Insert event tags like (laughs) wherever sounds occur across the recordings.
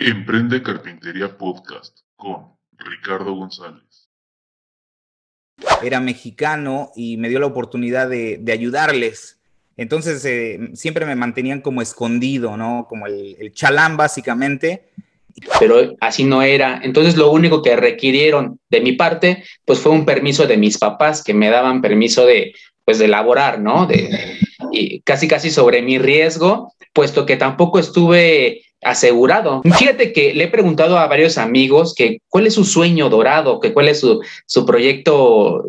Emprende Carpintería Podcast con Ricardo González. Era mexicano y me dio la oportunidad de, ayudarles. Entonces eh, siempre me mantenían como escondido, ¿no? Como el, el chalán básicamente. Pero así no era. Entonces lo único que requirieron de mi parte, pues fue un permiso de mis papás que me daban permiso de, pues de elaborar, ¿no? De, y casi casi sobre mi riesgo, puesto que tampoco estuve asegurado. Fíjate que le he preguntado a varios amigos que cuál es su sueño dorado, que cuál es su, su proyecto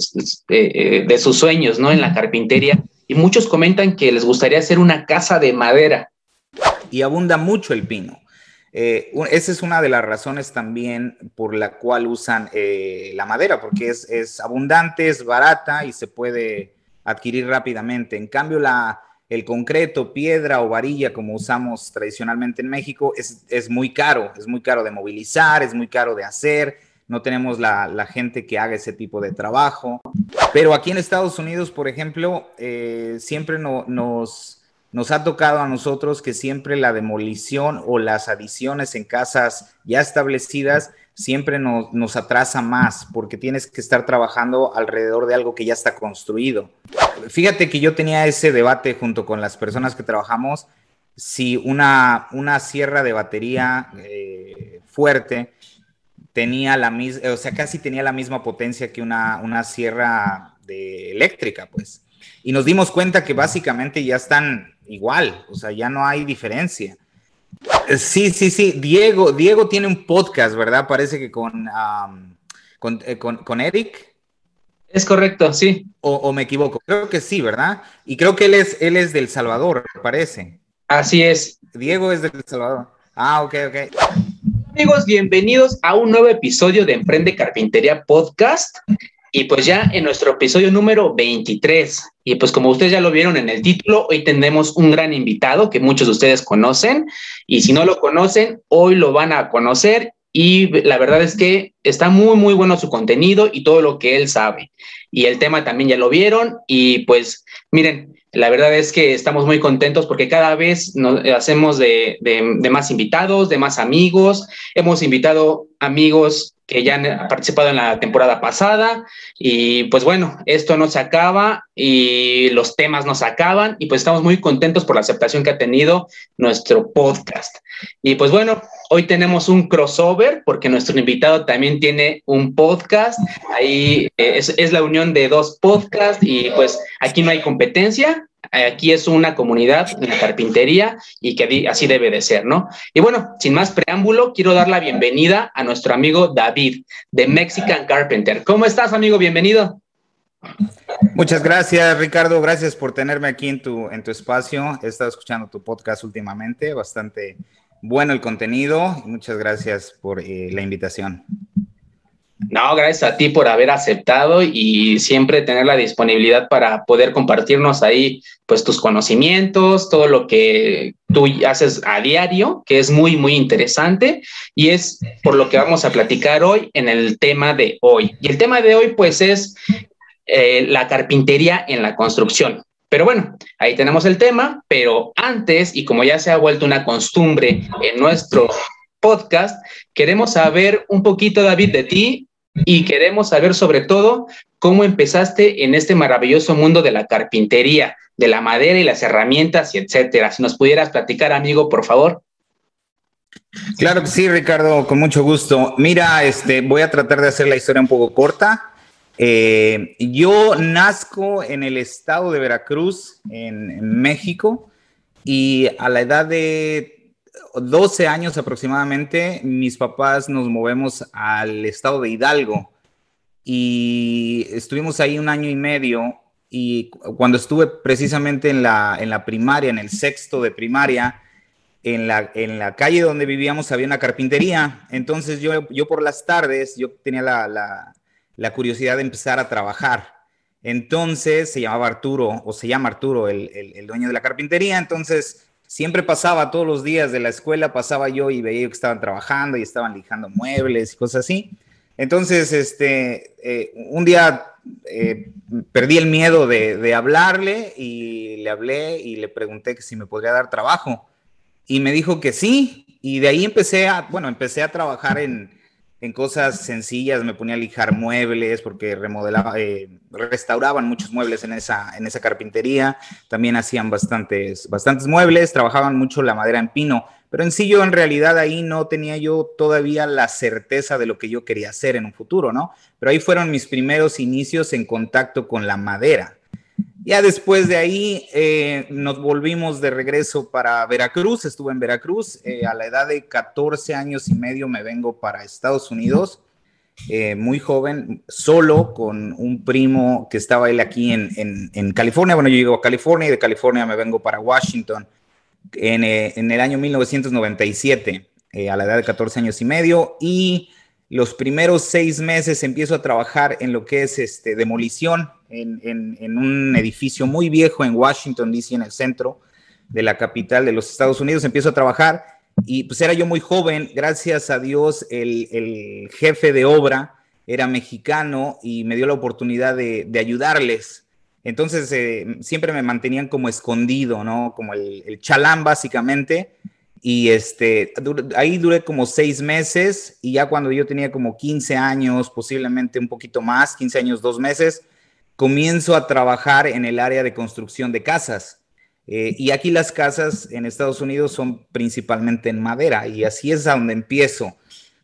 eh, eh, de sus sueños, ¿no? En la carpintería. Y muchos comentan que les gustaría hacer una casa de madera. Y abunda mucho el pino. Eh, esa es una de las razones también por la cual usan la madera, porque es, es abundante, es barata y se puede adquirir rápidamente. En cambio, la, el concreto, piedra o varilla, como usamos tradicionalmente en México, es, muy caro, es muy caro de movilizar, es muy caro de hacer, no tenemos la, gente que haga ese tipo de trabajo. Pero aquí en Estados Unidos, por ejemplo, eh, siempre nos, nos ha tocado a nosotros que siempre la demolición o las adiciones en casas ya establecidas siempre nos, atrasa más porque tienes que estar trabajando alrededor de algo que ya está construido. Fíjate que yo tenía ese debate junto con las personas que trabajamos, si una, una sierra de batería eh, fuerte tenía la misma, o sea, casi tenía la misma potencia que una, una sierra de eléctrica, pues. Y nos dimos cuenta que básicamente ya están igual, o sea, ya no hay diferencia. Sí, sí, sí. Diego, Diego tiene un podcast, ¿verdad? Parece que con, eh, con, con, Eric. Es correcto, sí. O, me equivoco. Creo que sí, ¿verdad? Y creo que él es, él es del Salvador, parece. Así es. Diego es del Salvador. Ah, ok, ok. Amigos, bienvenidos a un nuevo episodio de Emprende Carpintería Podcast. Y pues ya en nuestro episodio número 23. Y pues como ustedes ya lo vieron en el título, hoy tenemos un gran invitado que muchos de ustedes conocen. Y si no lo conocen, hoy lo van a conocer. Y la verdad es que está muy, muy bueno su contenido y todo lo que él sabe. Y el tema también ya lo vieron. Y pues miren, la verdad es que estamos muy contentos porque cada vez nos hacemos de, de más invitados, de más amigos. Hemos invitado amigos que ya han participado en la temporada pasada. Y pues bueno, esto no se acaba y los temas no se acaban y pues estamos muy contentos por la aceptación que ha tenido nuestro podcast. Y pues bueno, hoy tenemos un crossover porque nuestro invitado también tiene un podcast. Ahí eh, es la unión de dos podcasts y pues aquí no hay competencia, aquí es una comunidad de carpintería y que así debe de ser, ¿no? Y bueno, sin más preámbulo, quiero dar la bienvenida a nuestro amigo David de Mexican Carpenter. ¿Cómo estás, amigo? Bienvenido. Muchas gracias, Ricardo. Gracias por tenerme aquí en tu, en tu espacio. He estado escuchando tu podcast últimamente, bastante bueno el contenido. Muchas gracias por eh, la invitación. No, gracias a ti por haber aceptado y siempre tener la disponibilidad para poder compartirnos ahí pues tus conocimientos, todo lo que tú haces a diario, que es muy, muy interesante y es por lo que vamos a platicar hoy en el tema de hoy. Y el tema de hoy pues es eh, la carpintería en la construcción. Pero bueno, ahí tenemos el tema, pero antes, y como ya se ha vuelto una costumbre en nuestro podcast, queremos saber un poquito, David, de ti, y queremos saber sobre todo cómo empezaste en este maravilloso mundo de la carpintería, de la madera y las herramientas y etcétera. Si nos pudieras platicar, amigo, por favor. Claro que sí, Ricardo, con mucho gusto. Mira, este, voy a tratar de hacer la historia un poco corta. Eh, yo nazco en el estado de Veracruz, en México, y a la edad de 12 años aproximadamente, mis papás nos movemos al estado de Hidalgo y estuvimos ahí un año y medio y cuando estuve precisamente en la, en la primaria, en el sexto de primaria, en la, en la calle donde vivíamos había una carpintería, entonces yo, yo por las tardes, yo tenía la, la, curiosidad de empezar a trabajar. Entonces se llamaba Arturo, o se llama Arturo, el, el, el dueño de la carpintería, entonces siempre pasaba todos los días de la escuela, pasaba yo y veía que estaban trabajando y estaban lijando muebles y cosas así. Entonces, este, eh, un día eh, perdí el miedo de, hablarle y le hablé y le pregunté que si me podría dar trabajo. Y me dijo que sí. y, de ahí empecé a, bueno, empecé a trabajar en, en cosas sencillas, me ponía a lijar muebles porque remodelaba, eh, restauraban muchos muebles en esa, en esa carpintería, también hacían bastantes, bastantes muebles, trabajaban mucho la madera en pino, pero en sí yo en realidad ahí no tenía yo todavía la certeza de lo que yo quería hacer en un futuro, ¿no? Pero ahí fueron mis primeros inicios en contacto con la madera. Ya después de ahí eh, nos volvimos de regreso para Veracruz, estuve en Veracruz, eh, a la edad de 14 años y medio me vengo para Estados Unidos, eh, muy joven, solo con un primo que estaba él aquí en, en, California, bueno, yo llego a California y de California me vengo para Washington en, en el año 1997, a la edad de 14 años y medio, y los primeros seis meses empiezo a trabajar en lo que es este, demolición en, un edificio muy viejo en Washington, D.C., en el centro de la capital de los Estados Unidos. Empiezo a trabajar y pues era yo muy joven. Gracias a Dios, el, jefe de obra era mexicano y me dio la oportunidad de, ayudarles. Entonces eh, siempre me mantenían como escondido, ¿no? Como el, el chalán básicamente y este, ahí duré como seis meses y ya cuando yo tenía como 15 años, posiblemente un poquito más, 15 años, dos meses, comienzo a trabajar en el área de construcción de casas. Eh, y aquí las casas en Estados Unidos son principalmente en madera y así es a donde empiezo.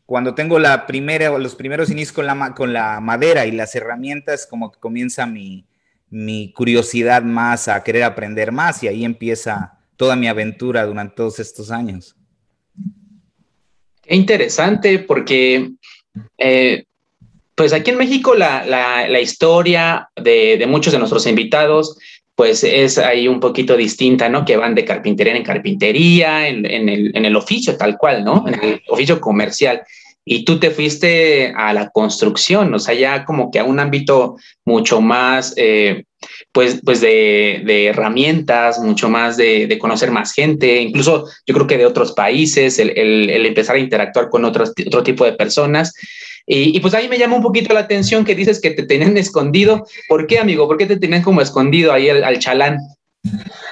Cuando tengo la primera los primeros inicios con la, con la madera y las herramientas, como que comienza mi, mi curiosidad más a querer aprender más y ahí empieza toda mi aventura durante todos estos años. Qué interesante, porque eh, pues aquí en México la, historia de, muchos de nuestros invitados pues es ahí un poquito distinta, ¿no? Que van de carpintería en carpintería, en, el, en el oficio tal cual, ¿no? En el oficio comercial y tú te fuiste a la construcción, o sea, ya como que a un ámbito mucho más, eh, pues, pues de, herramientas, mucho más de, conocer más gente, incluso yo creo que de otros países, el, empezar a interactuar con otros, otro tipo de personas. Y, pues ahí me llama un poquito la atención que dices que te tenían escondido. ¿Por qué, amigo? ¿Por qué te tenían como escondido ahí al chalán?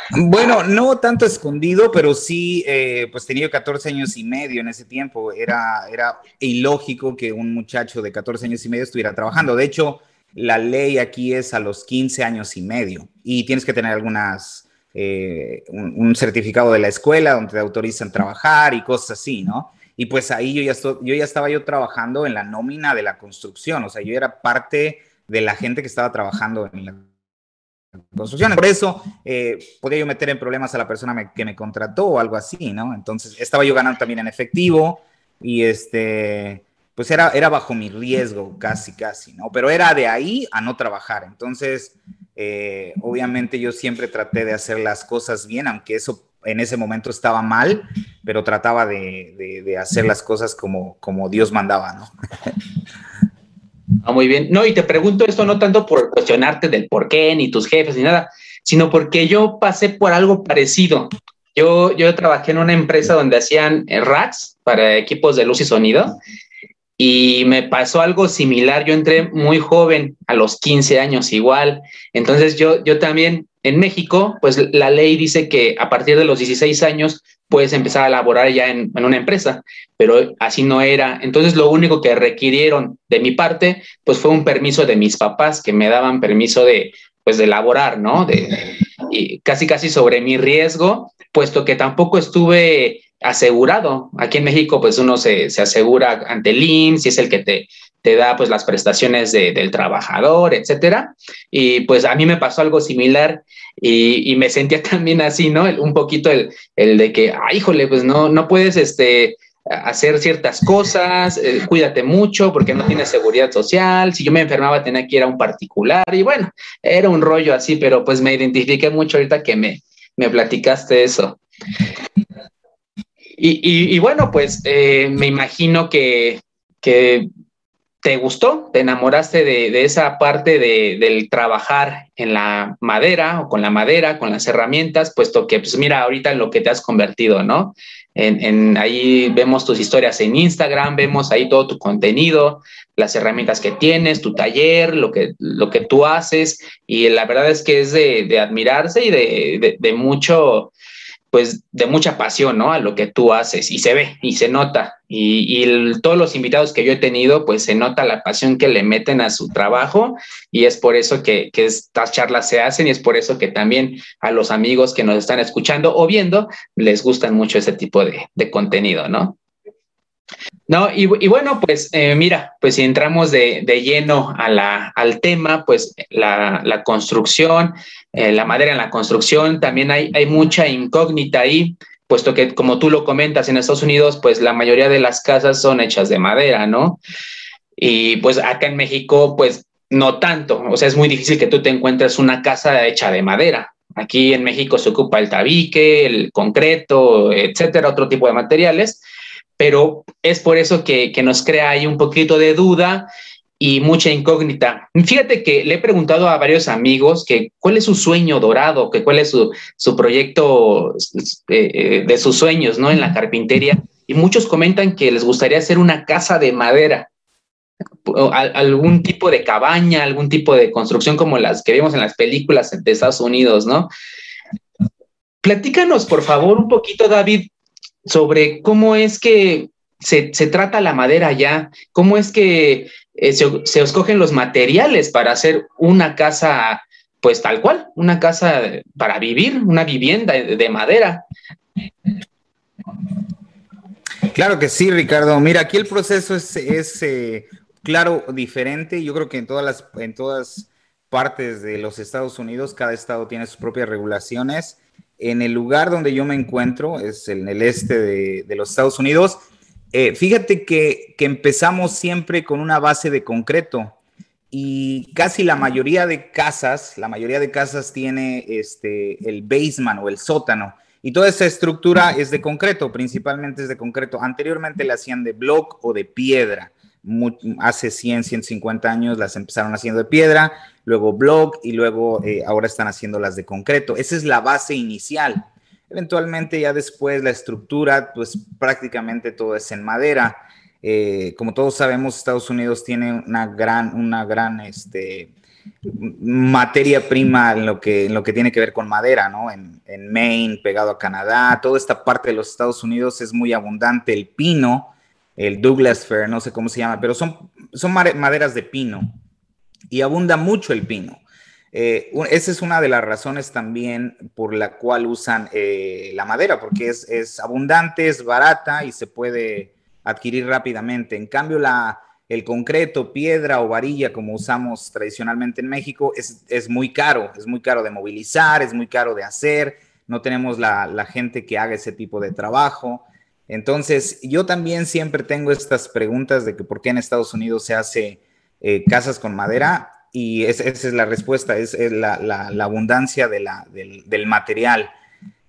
Bueno, no tanto escondido, pero sí, eh, pues tenía 14 años y medio en ese tiempo. Era, era ilógico que un muchacho de 14 años y medio estuviera trabajando. De hecho, la ley aquí es a los 15 años y medio y tienes que tener algunas, eh, un, certificado de la escuela donde te autorizan trabajar y cosas así, ¿no? Y pues ahí yo ya, yo ya estaba yo trabajando en la nómina de la construcción, o sea, yo era parte de la gente que estaba trabajando en la construcciones. Por eso eh, podía yo meter en problemas a la persona que me contrató o algo así, ¿no? Entonces estaba yo ganando también en efectivo y este, pues era, era bajo mi riesgo, casi, casi, ¿no? Pero era de ahí a no trabajar. Entonces, eh, obviamente yo siempre traté de hacer las cosas bien, aunque eso en ese momento estaba mal, pero trataba de, de hacer las cosas como, como Dios mandaba, ¿no? Ah, muy bien. No, y te pregunto esto no tanto por cuestionarte del por qué, ni tus jefes, ni nada, sino porque yo pasé por algo parecido. Yo, yo trabajé en una empresa donde hacían eh, racks para equipos de luz y sonido y me pasó algo similar. Yo entré muy joven, a los 15 años igual. Entonces yo, yo también en México, pues la ley dice que a partir de los 16 años puedes empezar a laborar ya en, una empresa, pero así no era. Entonces lo único que requirieron de mi parte, pues fue un permiso de mis papás que me daban permiso de, pues de laborar, ¿no? De, y casi, casi sobre mi riesgo, puesto que tampoco estuve asegurado. Aquí en México, pues uno se, se asegura ante el IMSS y es el que te, te da pues las prestaciones del trabajador, etcétera. Y pues a mí me pasó algo similar y, me sentía (laughs) también así, ¿no? un poquito el, el de que, ay, híjole, pues no, no puedes este, hacer ciertas cosas, eh, cuídate mucho porque no tienes seguridad social, si yo me enfermaba tenía que ir a un particular y bueno, era un rollo así, pero pues me identifiqué mucho ahorita que me, me platicaste eso. Y, bueno, pues eh, me imagino que, ¿Te gustó? ¿Te enamoraste de, esa parte de, del trabajar en la madera o con la madera, con las herramientas, puesto que, pues mira, ahorita en lo que te has convertido, ¿no? En, ahí vemos tus historias en Instagram, vemos ahí todo tu contenido, las herramientas que tienes, tu taller, lo que, lo que tú haces, y la verdad es que es de, admirarse y de, mucho, pues de mucha pasión, ¿no? A lo que tú haces y se ve y se nota. Y, todos los invitados que yo he tenido, pues se nota la pasión que le meten a su trabajo y es por eso que, estas charlas se hacen y es por eso que también a los amigos que nos están escuchando o viendo les gustan mucho ese tipo de, de contenido, ¿no? No, y, bueno, pues eh, mira, pues si entramos de, lleno a la, al tema, pues la, construcción, eh, la madera en la construcción, también hay, hay mucha incógnita ahí, puesto que como tú lo comentas en Estados Unidos, pues la mayoría de las casas son hechas de madera, ¿no? Y pues acá en México, pues no tanto, o sea, es muy difícil que tú te encuentres una casa hecha de madera. Aquí en México se ocupa el tabique, el concreto, etcétera, otro tipo de materiales pero es por eso que, nos crea ahí un poquito de duda y mucha incógnita. Fíjate que le he preguntado a varios amigos que cuál es su sueño dorado, que cuál es su, proyecto eh, eh, de sus sueños, ¿no? En la carpintería. Y muchos comentan que les gustaría hacer una casa de madera, algún tipo de cabaña, algún tipo de construcción como las que vemos en las películas de Estados Unidos, ¿no? Platícanos, por favor, un poquito, David, sobre cómo es que se, trata la madera ya, cómo es que eh, se, escogen los materiales para hacer una casa, pues tal cual, una casa para vivir, una vivienda de, madera. Claro que sí, Ricardo. Mira, aquí el proceso es, eh, claro, diferente. Yo creo que en todas las, en todas partes de los Estados Unidos, cada estado tiene sus propias regulaciones en el lugar donde yo me encuentro, es en el este de, los Estados Unidos, eh, fíjate que, empezamos siempre con una base de concreto y casi la mayoría de casas, la mayoría de casas tiene este, el basement o el sótano. Y toda esa estructura es de concreto, principalmente es de concreto. Anteriormente la hacían de block o de piedra hace 100, 150 años las empezaron haciendo de piedra, luego block y luego eh, ahora están haciendo las de concreto. Esa es la base inicial. Eventualmente ya después la estructura, pues prácticamente todo es en madera. Eh, como todos sabemos, Estados Unidos tiene una gran, una gran este, materia prima en lo, que, en lo que tiene que ver con madera, ¿no? En, en Maine, pegado a Canadá, toda esta parte de los Estados Unidos es muy abundante. El pino, el Douglas Fir, no sé cómo se llama, pero son, son maderas de pino y abunda mucho el pino. Eh, esa es una de las razones también por la cual usan eh, la madera, porque es, abundante, es barata y se puede adquirir rápidamente. En cambio, la, el concreto, piedra o varilla, como usamos tradicionalmente en México, es, muy caro, es muy caro de movilizar, es muy caro de hacer, no tenemos la, la gente que haga ese tipo de trabajo. Entonces, yo también siempre tengo estas preguntas de que por qué en Estados Unidos se hace eh, casas con madera y esa es la respuesta, es, la, abundancia del, material.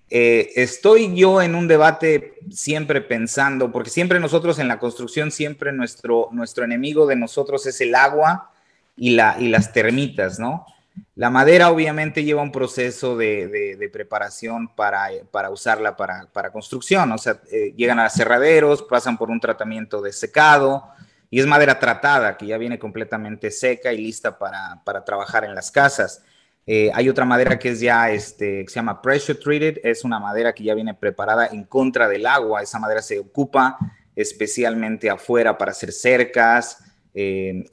Eh, estoy yo en un debate siempre pensando, porque siempre nosotros en la construcción, siempre nuestro, nuestro enemigo de nosotros es el agua y, la, y las termitas, ¿no? La madera obviamente lleva un proceso de, preparación para, usarla para, construcción, o sea, eh, llegan a cerraderos, pasan por un tratamiento de secado y es madera tratada que ya viene completamente seca y lista para, trabajar en las casas. Eh, hay otra madera que es ya, este, que se llama pressure treated, es una madera que ya viene preparada en contra del agua, esa madera se ocupa especialmente afuera para hacer cercas, eh,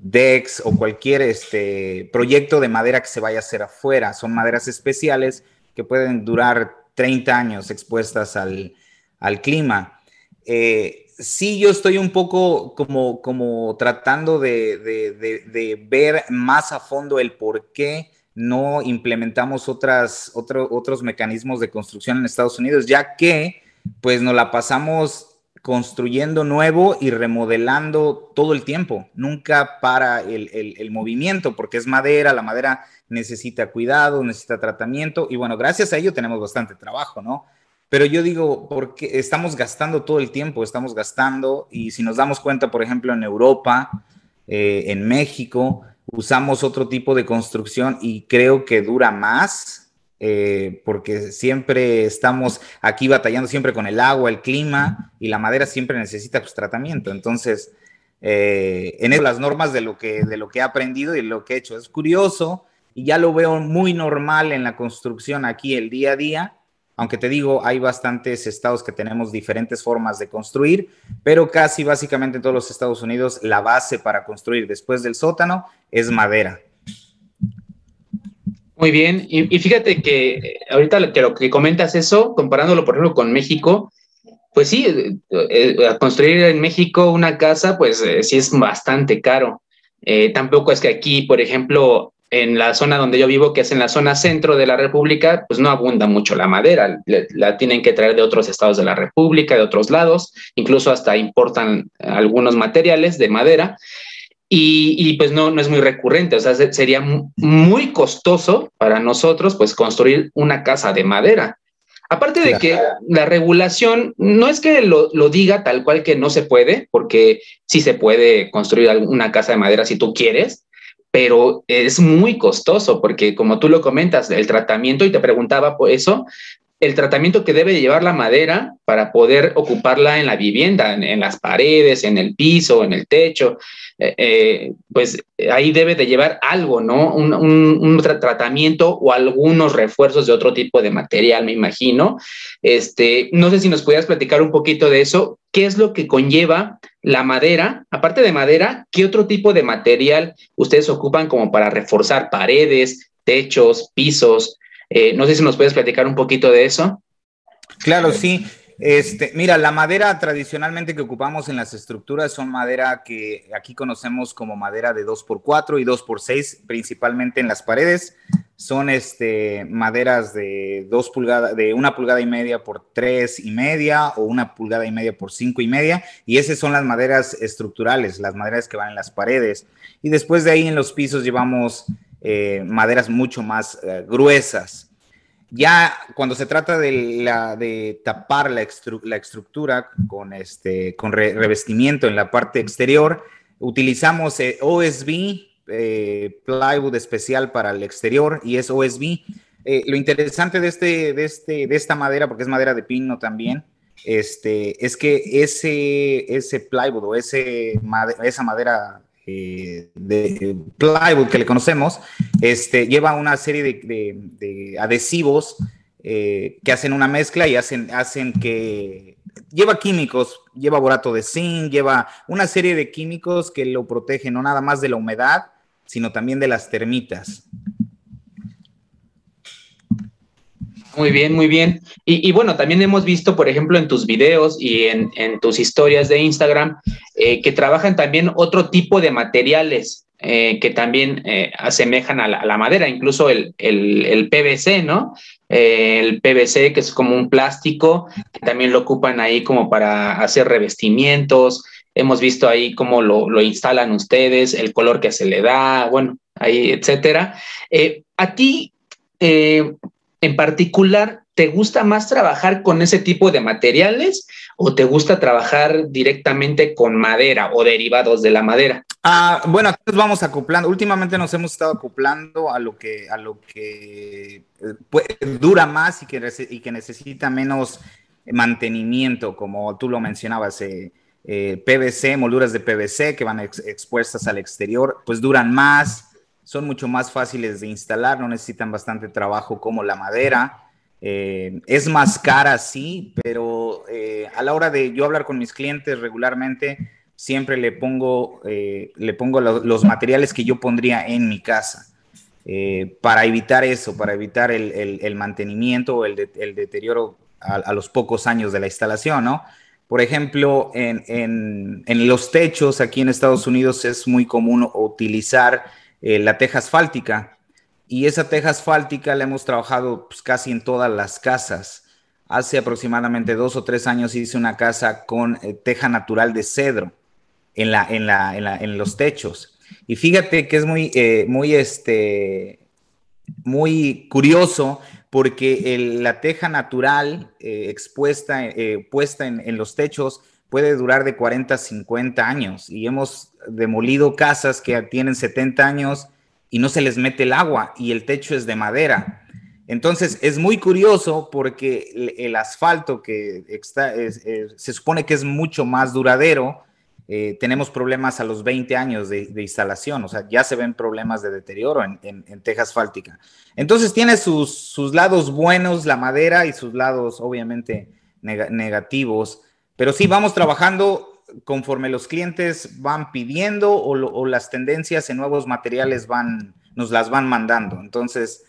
decks o cualquier este, proyecto de madera que se vaya a hacer afuera. Son maderas especiales que pueden durar 30 años expuestas al, clima. Eh, sí, yo estoy un poco como, como tratando de, ver más a fondo el por qué no implementamos otras, otros mecanismos de construcción en Estados Unidos, ya que pues nos la pasamos construyendo nuevo y remodelando todo el tiempo. Nunca para el, movimiento, porque es madera, la madera necesita cuidado, necesita tratamiento, y bueno, gracias a ello tenemos bastante trabajo, ¿no? Pero yo digo, porque estamos gastando todo el tiempo, estamos gastando, y si nos damos cuenta, por ejemplo, en Europa, eh, en México, usamos otro tipo de construcción y creo que dura más eh, porque siempre estamos aquí batallando siempre con el agua, el clima y la madera siempre necesita pues, tratamiento. Entonces, eh, en eso las normas de lo, que, de lo que he aprendido y lo que he hecho. Es curioso y ya lo veo muy normal en la construcción aquí el día a día. Aunque te digo, hay bastantes estados que tenemos diferentes formas de construir, pero casi básicamente en todos los Estados Unidos la base para construir después del sótano es madera. Muy bien, y, fíjate que eh, ahorita que lo que comentas eso, comparándolo por ejemplo con México, pues sí, eh, eh, construir en México una casa, pues sí es bastante caro. tampoco es que aquí, por ejemplo, en la zona donde yo vivo, que es en la zona centro de la República, pues no abunda mucho la madera, la tienen que traer de otros estados de la República, de otros lados, incluso hasta importan algunos materiales de madera. Y, pues no, no es muy recurrente, o sea, sería muy costoso para nosotros pues construir una casa de madera. Aparte de que la regulación no es que lo, lo, diga tal cual que no se puede, porque sí se puede construir una casa de madera si tú quieres, pero es muy costoso porque como tú lo comentas, el tratamiento, y te preguntaba por eso, el tratamiento que debe llevar la madera para poder ocuparla en la vivienda, en, las paredes, en el piso, en el techo, eh, eh, pues ahí debe de llevar algo, ¿no? Un, tratamiento o algunos refuerzos de otro tipo de material, me imagino. Este, no sé si nos pudieras platicar un poquito de eso. ¿Qué es lo que conlleva la madera? Aparte de madera, ¿qué otro tipo de material ustedes ocupan como para reforzar paredes, techos, pisos? Eh, no sé si nos puedes platicar un poquito de eso. Claro, sí. Este, mira, la madera tradicionalmente que ocupamos en las estructuras son madera que aquí conocemos como madera de 2x4 y 2x6, principalmente en las paredes. Son este, maderas de dos pulgadas, de una pulgada y media por tres y media o una pulgada y media por cinco y media. Y esas son las maderas estructurales, las maderas que van en las paredes. Y después de ahí en los pisos llevamos eh, maderas mucho más eh, gruesas ya cuando se trata de, tapar la, estructura con, este, revestimiento en la parte exterior, utilizamos eh, OSB, eh, plywood especial para el exterior y es OSB. Eh, lo interesante de, este, este, de esta madera, porque es madera de pino también, es que ese, plywood o esa madera eh, de plywood que le conocemos, este, lleva una serie de, adhesivos eh, que hacen una mezcla y hacen, hacen que lleva químicos, lleva borato de zinc, lleva una serie de químicos que lo protegen no nada más de la humedad, sino también de las termitas. Muy bien, muy bien. Y, bueno, también hemos visto, por ejemplo, en tus videos y en, tus historias de Instagram, eh, que trabajan también otro tipo de materiales eh, que también eh, asemejan a la, madera, incluso el, PVC, ¿no? el PVC, que es como un plástico, que también lo ocupan ahí como para hacer revestimientos. Hemos visto ahí cómo lo, lo instalan ustedes, el color que se le da, bueno, ahí, etcétera. a ti, en particular, ¿te gusta más trabajar con ese tipo de materiales o te gusta trabajar directamente con madera o derivados de la madera? Ah, bueno, nos vamos acoplando. Últimamente nos hemos estado acoplando a lo que, a lo que eh, dura más y que, y que necesita menos mantenimiento, como tú lo mencionabas. Eh, eh, PVC, molduras de PVC que van expuestas al exterior, pues duran más, son mucho más fáciles de instalar, no necesitan bastante trabajo como la madera. Eh, es más cara, sí, pero eh, a la hora de yo hablar con mis clientes regularmente, siempre le pongo, eh, le pongo los materiales que yo pondría en mi casa. para evitar eso, para evitar el, mantenimiento o el, deterioro a, los pocos años de la instalación, ¿no? Por ejemplo, en, en, los techos aquí en Estados Unidos es muy común utilizar eh, la teja asfáltica. Y esa teja asfáltica la hemos trabajado pues, casi en todas las casas. Hace aproximadamente dos o tres años hice una casa con eh, teja natural de cedro en, la, en, la, en, los techos. Y fíjate que es muy, eh, muy, este, muy curioso porque la teja natural expuesta, puesta en, en, los techos puede durar de 40 a 50 años y hemos demolido casas que tienen 70 años y no se les mete el agua y el techo es de madera. Entonces es muy curioso porque el, asfalto que está, se supone que es mucho más duradero, eh, tenemos problemas a los 20 años de, instalación, o sea, ya se ven problemas de deterioro en, en, teja asfáltica. Entonces tiene sus, lados buenos la madera y sus lados obviamente negativos, pero sí vamos trabajando conforme los clientes van pidiendo o, las tendencias en nuevos materiales van, nos las van mandando. Entonces,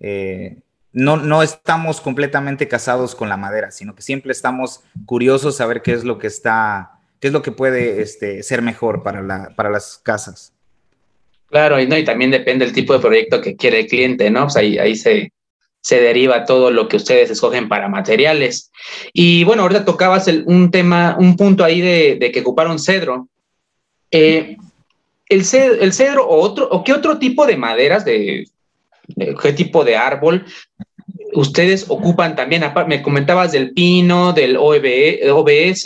eh, no, no estamos completamente casados con la madera, sino que siempre estamos curiosos a ver qué es lo que está, qué es lo que puede este, ser mejor para, la, para las casas. Claro, y, no, y también depende del tipo de proyecto que quiere el cliente, ¿no? Pues ahí, ahí se, se deriva todo lo que ustedes escogen para materiales. Y bueno, ahorita tocabas un tema, un punto ahí de, que ocuparon cedro. Eh, el, cedro, el cedro o otro, o qué otro tipo de maderas de, qué tipo de árbol ustedes ocupan también, me comentabas del pino, del OBS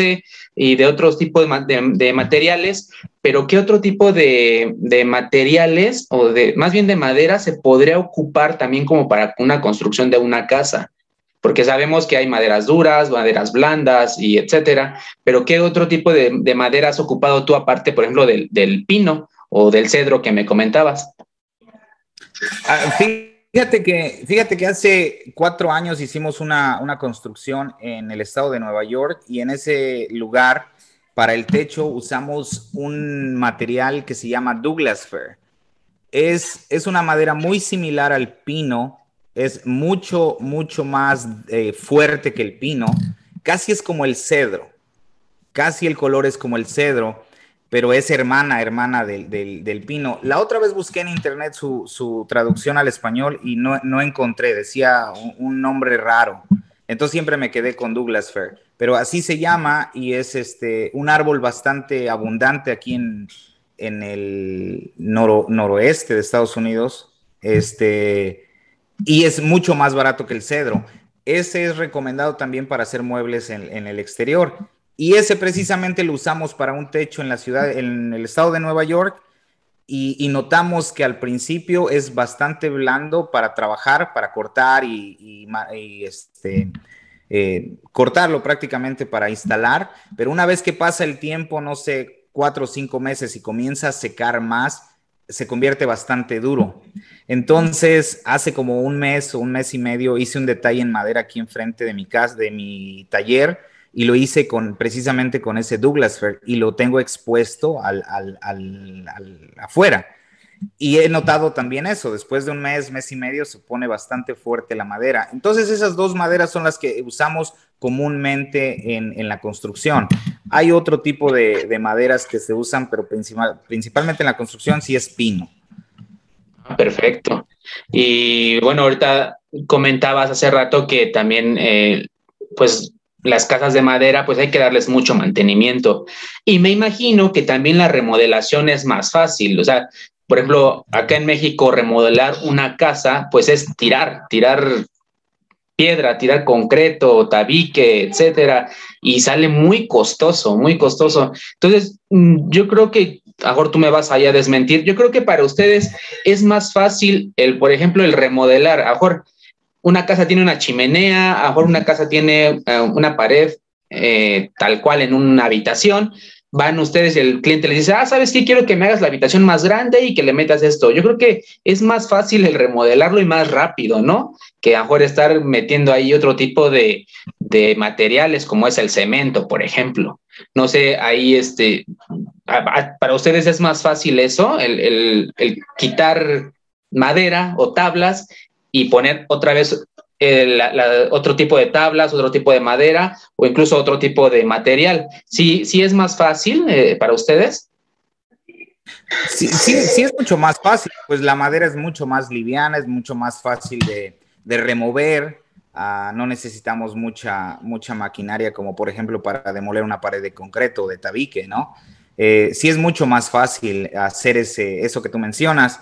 y de otros tipos de, materiales, pero ¿qué otro tipo de, materiales o de, más bien de madera se podría ocupar también como para una construcción de una casa? Porque sabemos que hay maderas duras, maderas blandas y etcétera, pero ¿qué otro tipo de, madera has ocupado tú aparte, por ejemplo, del, del pino o del cedro que me comentabas? Ah, fíjate que, fíjate que hace cuatro años hicimos una, construcción en el estado de Nueva York y en ese lugar para el techo usamos un material que se llama Douglas Fir. Es, es una madera muy similar al pino, es mucho, mucho más eh, fuerte que el pino, casi es como el cedro, casi el color es como el cedro pero es hermana, hermana del, pino. La otra vez busqué en internet su, traducción al español y no, encontré, decía un, nombre raro. Entonces siempre me quedé con Douglas Fir, pero así se llama y es este, un árbol bastante abundante aquí en, el noroeste de Estados Unidos, este, y es mucho más barato que el cedro. Ese es recomendado también para hacer muebles en, en el exterior. Y ese precisamente lo usamos para un techo en la ciudad, en el estado de Nueva York. Y, notamos que al principio es bastante blando para trabajar, para cortar y, este, eh, cortarlo prácticamente para instalar. Pero una vez que pasa el tiempo, no sé, cuatro o cinco meses y comienza a secar más, se convierte bastante duro. Entonces, hace como un mes o un mes y medio hice un detalle en madera aquí enfrente de mi casa, de mi taller y lo hice con, precisamente con ese Douglas Fir y lo tengo expuesto al, afuera. Y he notado también eso, después de un mes, mes y medio, se pone bastante fuerte la madera. Entonces esas dos maderas son las que usamos comúnmente en, la construcción. Hay otro tipo de, maderas que se usan, pero principalmente en la construcción sí es pino. Perfecto. Y bueno, ahorita comentabas hace rato que también, eh, pues las casas de madera, pues hay que darles mucho mantenimiento. Y me imagino que también la remodelación es más fácil. O sea, por ejemplo, acá en México remodelar una casa, pues es tirar, tirar piedra, tirar concreto, tabique, etcétera, y sale muy costoso, muy costoso. Entonces, mm, yo creo que, ahora tú me vas allá a desmentir, yo creo que para ustedes es más fácil el, por ejemplo, el remodelar. A mejor una casa tiene una chimenea, a mejor una casa tiene eh, una pared eh, tal cual en una habitación, van ustedes y el cliente les dice, ah, ¿sabes qué? Quiero que me hagas la habitación más grande y que le metas esto. Yo creo que es más fácil el remodelarlo y más rápido, ¿no? Que a mejor estar metiendo ahí otro tipo de, materiales como es el cemento, por ejemplo. No sé, ahí este, para ustedes es más fácil eso, el quitar madera o tablas y poner otra vez otro tipo de tablas, otro tipo de madera o incluso otro tipo de material. ¿Sí, sí es más fácil eh, para ustedes? Sí, sí, es mucho más fácil, pues la madera es mucho más liviana, es mucho más fácil de, remover, ah, no necesitamos mucha, mucha maquinaria como por ejemplo para demoler una pared de concreto o de tabique, ¿no? Eh, sí es mucho más fácil hacer ese, eso que tú mencionas.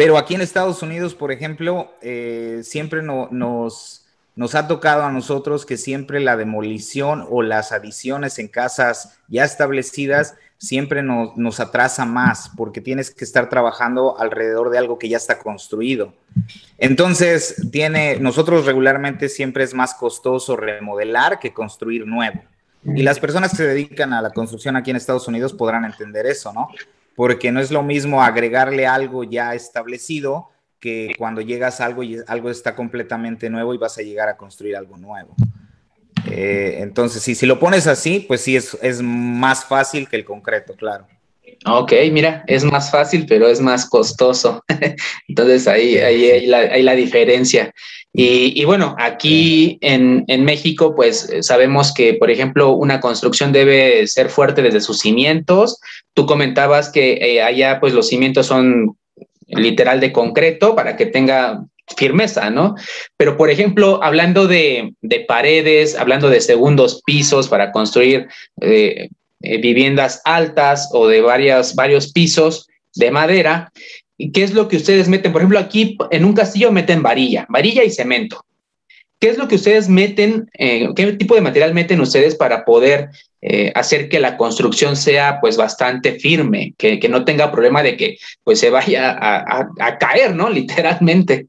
Pero aquí en Estados Unidos, por ejemplo, eh, siempre nos, nos ha tocado a nosotros que siempre la demolición o las adiciones en casas ya establecidas siempre nos, nos, atrasa más porque tienes que estar trabajando alrededor de algo que ya está construido. Entonces, tiene, nosotros regularmente siempre es más costoso remodelar que construir nuevo. Y las personas que se dedican a la construcción aquí en Estados Unidos podrán entender eso, ¿no? Porque no es lo mismo agregarle algo ya establecido que cuando llegas a algo y algo está completamente nuevo y vas a llegar a construir algo nuevo. Eh, entonces, si, si lo pones así, pues sí, es, es más fácil que el concreto, claro. Ok, mira, es más fácil, pero es más costoso. (laughs) Entonces ahí, ahí hay, la, la diferencia. Y, y, bueno, aquí en, en, México, pues sabemos que, por ejemplo, una construcción debe ser fuerte desde sus cimientos. Tú comentabas que eh, allá, pues los cimientos son literal de concreto para que tenga firmeza, ¿no? Pero, por ejemplo, hablando de, de paredes, hablando de segundos pisos para construir eh, eh, viviendas altas o de varias, varios pisos de madera. ¿Y qué es lo que ustedes meten? Por ejemplo, aquí en un castillo meten varilla, varilla y cemento. ¿Qué es lo que ustedes meten? Eh, ¿Qué tipo de material meten ustedes para poder eh, hacer que la construcción sea pues bastante firme, que, que, no tenga problema de que pues se vaya a, caer, ¿no? (laughs) Literalmente.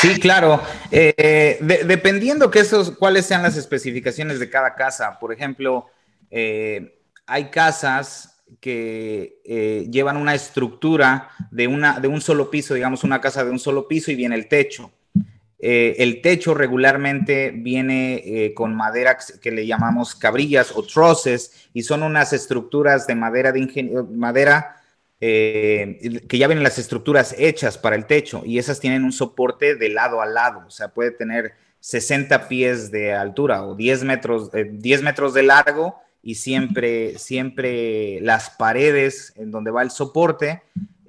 Sí, claro. Eh, de, dependiendo que esos, cuáles sean las especificaciones de cada casa. Por ejemplo, eh, hay casas que eh, llevan una estructura de, una, de un solo piso, digamos una casa de un solo piso y viene el techo. El techo regularmente viene con madera que le llamamos cabrillas o troces y son unas estructuras de madera de madera eh, que ya vienen las estructuras hechas para el techo y esas tienen un soporte de lado a lado, o sea, puede tener 60 pies de altura o 10 metros, 10 metros de largo y siempre, siempre las paredes en donde va el soporte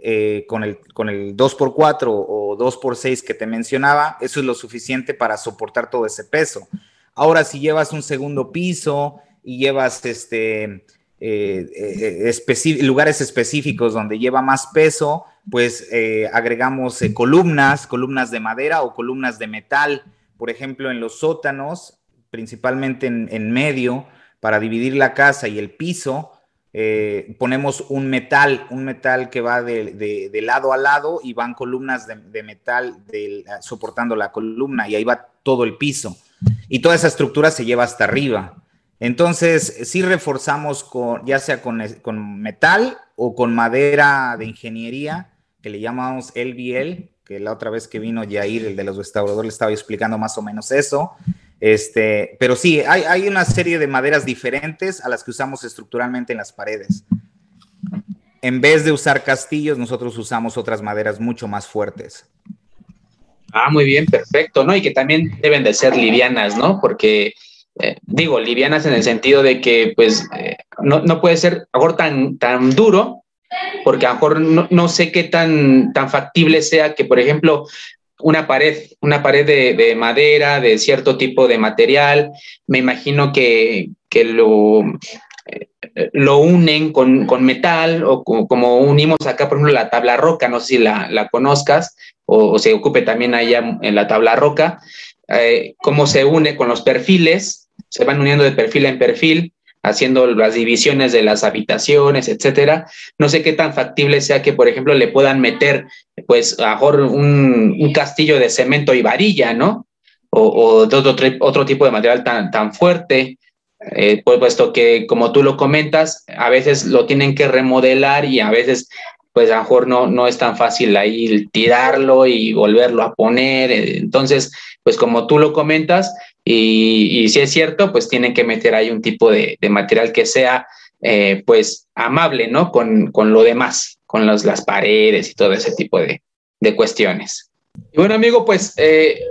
eh, con, el, con el 2x4 o 2x6 que te mencionaba, eso es lo suficiente para soportar todo ese peso. Ahora, si llevas un segundo piso y llevas este, eh, eh, lugares específicos donde lleva más peso, pues eh, agregamos eh, columnas, columnas de madera o columnas de metal. Por ejemplo, en los sótanos, principalmente en, en medio, para dividir la casa y el piso, ponemos un metal, un metal que va de, de, lado a lado y van columnas de, de metal soportando la columna y ahí va todo el piso. Y toda esa estructura se lleva hasta arriba. Entonces, sí reforzamos con, ya sea con, con, metal o con madera de ingeniería, que le llamamos LBL, que la otra vez que vino Jair, el de los restauradores, le estaba explicando más o menos eso. Este, pero sí, hay, hay una serie de maderas diferentes a las que usamos estructuralmente en las paredes. En vez de usar castillos, nosotros usamos otras maderas mucho más fuertes. Ah, muy bien, perfecto, ¿no? Y que también deben de ser livianas, ¿no? Porque eh, digo, livianas en el sentido de que, pues, eh, no, no, puede ser a tan, tan duro, porque a lo mejor no, no, sé qué tan, tan factible sea que, por ejemplo, una pared, una pared de, de madera, de cierto tipo de material, me imagino que, que lo, eh, lo unen con, con metal o como, unimos acá, por ejemplo, la tabla roca, no sé si la, la conozcas o, o, se ocupe también allá en la tabla roca, eh, cómo se une con los perfiles, se van uniendo de perfil en perfil, haciendo las divisiones de las habitaciones, etcétera. No sé qué tan factible sea que, por ejemplo, le puedan meter, pues, a mejor un, castillo de cemento y varilla, ¿no? O, o otro, otro, tipo de material tan, tan fuerte, eh, pues, puesto que, como tú lo comentas, a veces lo tienen que remodelar y a veces pues a lo mejor no, no es tan fácil ahí tirarlo y volverlo a poner. Entonces, pues como tú lo comentas, y, y si es cierto, pues tienen que meter ahí un tipo de, material que sea eh, pues amable, ¿no? Con, con lo demás, con los, las paredes y todo ese tipo de, de cuestiones. Y bueno, amigo, pues eh,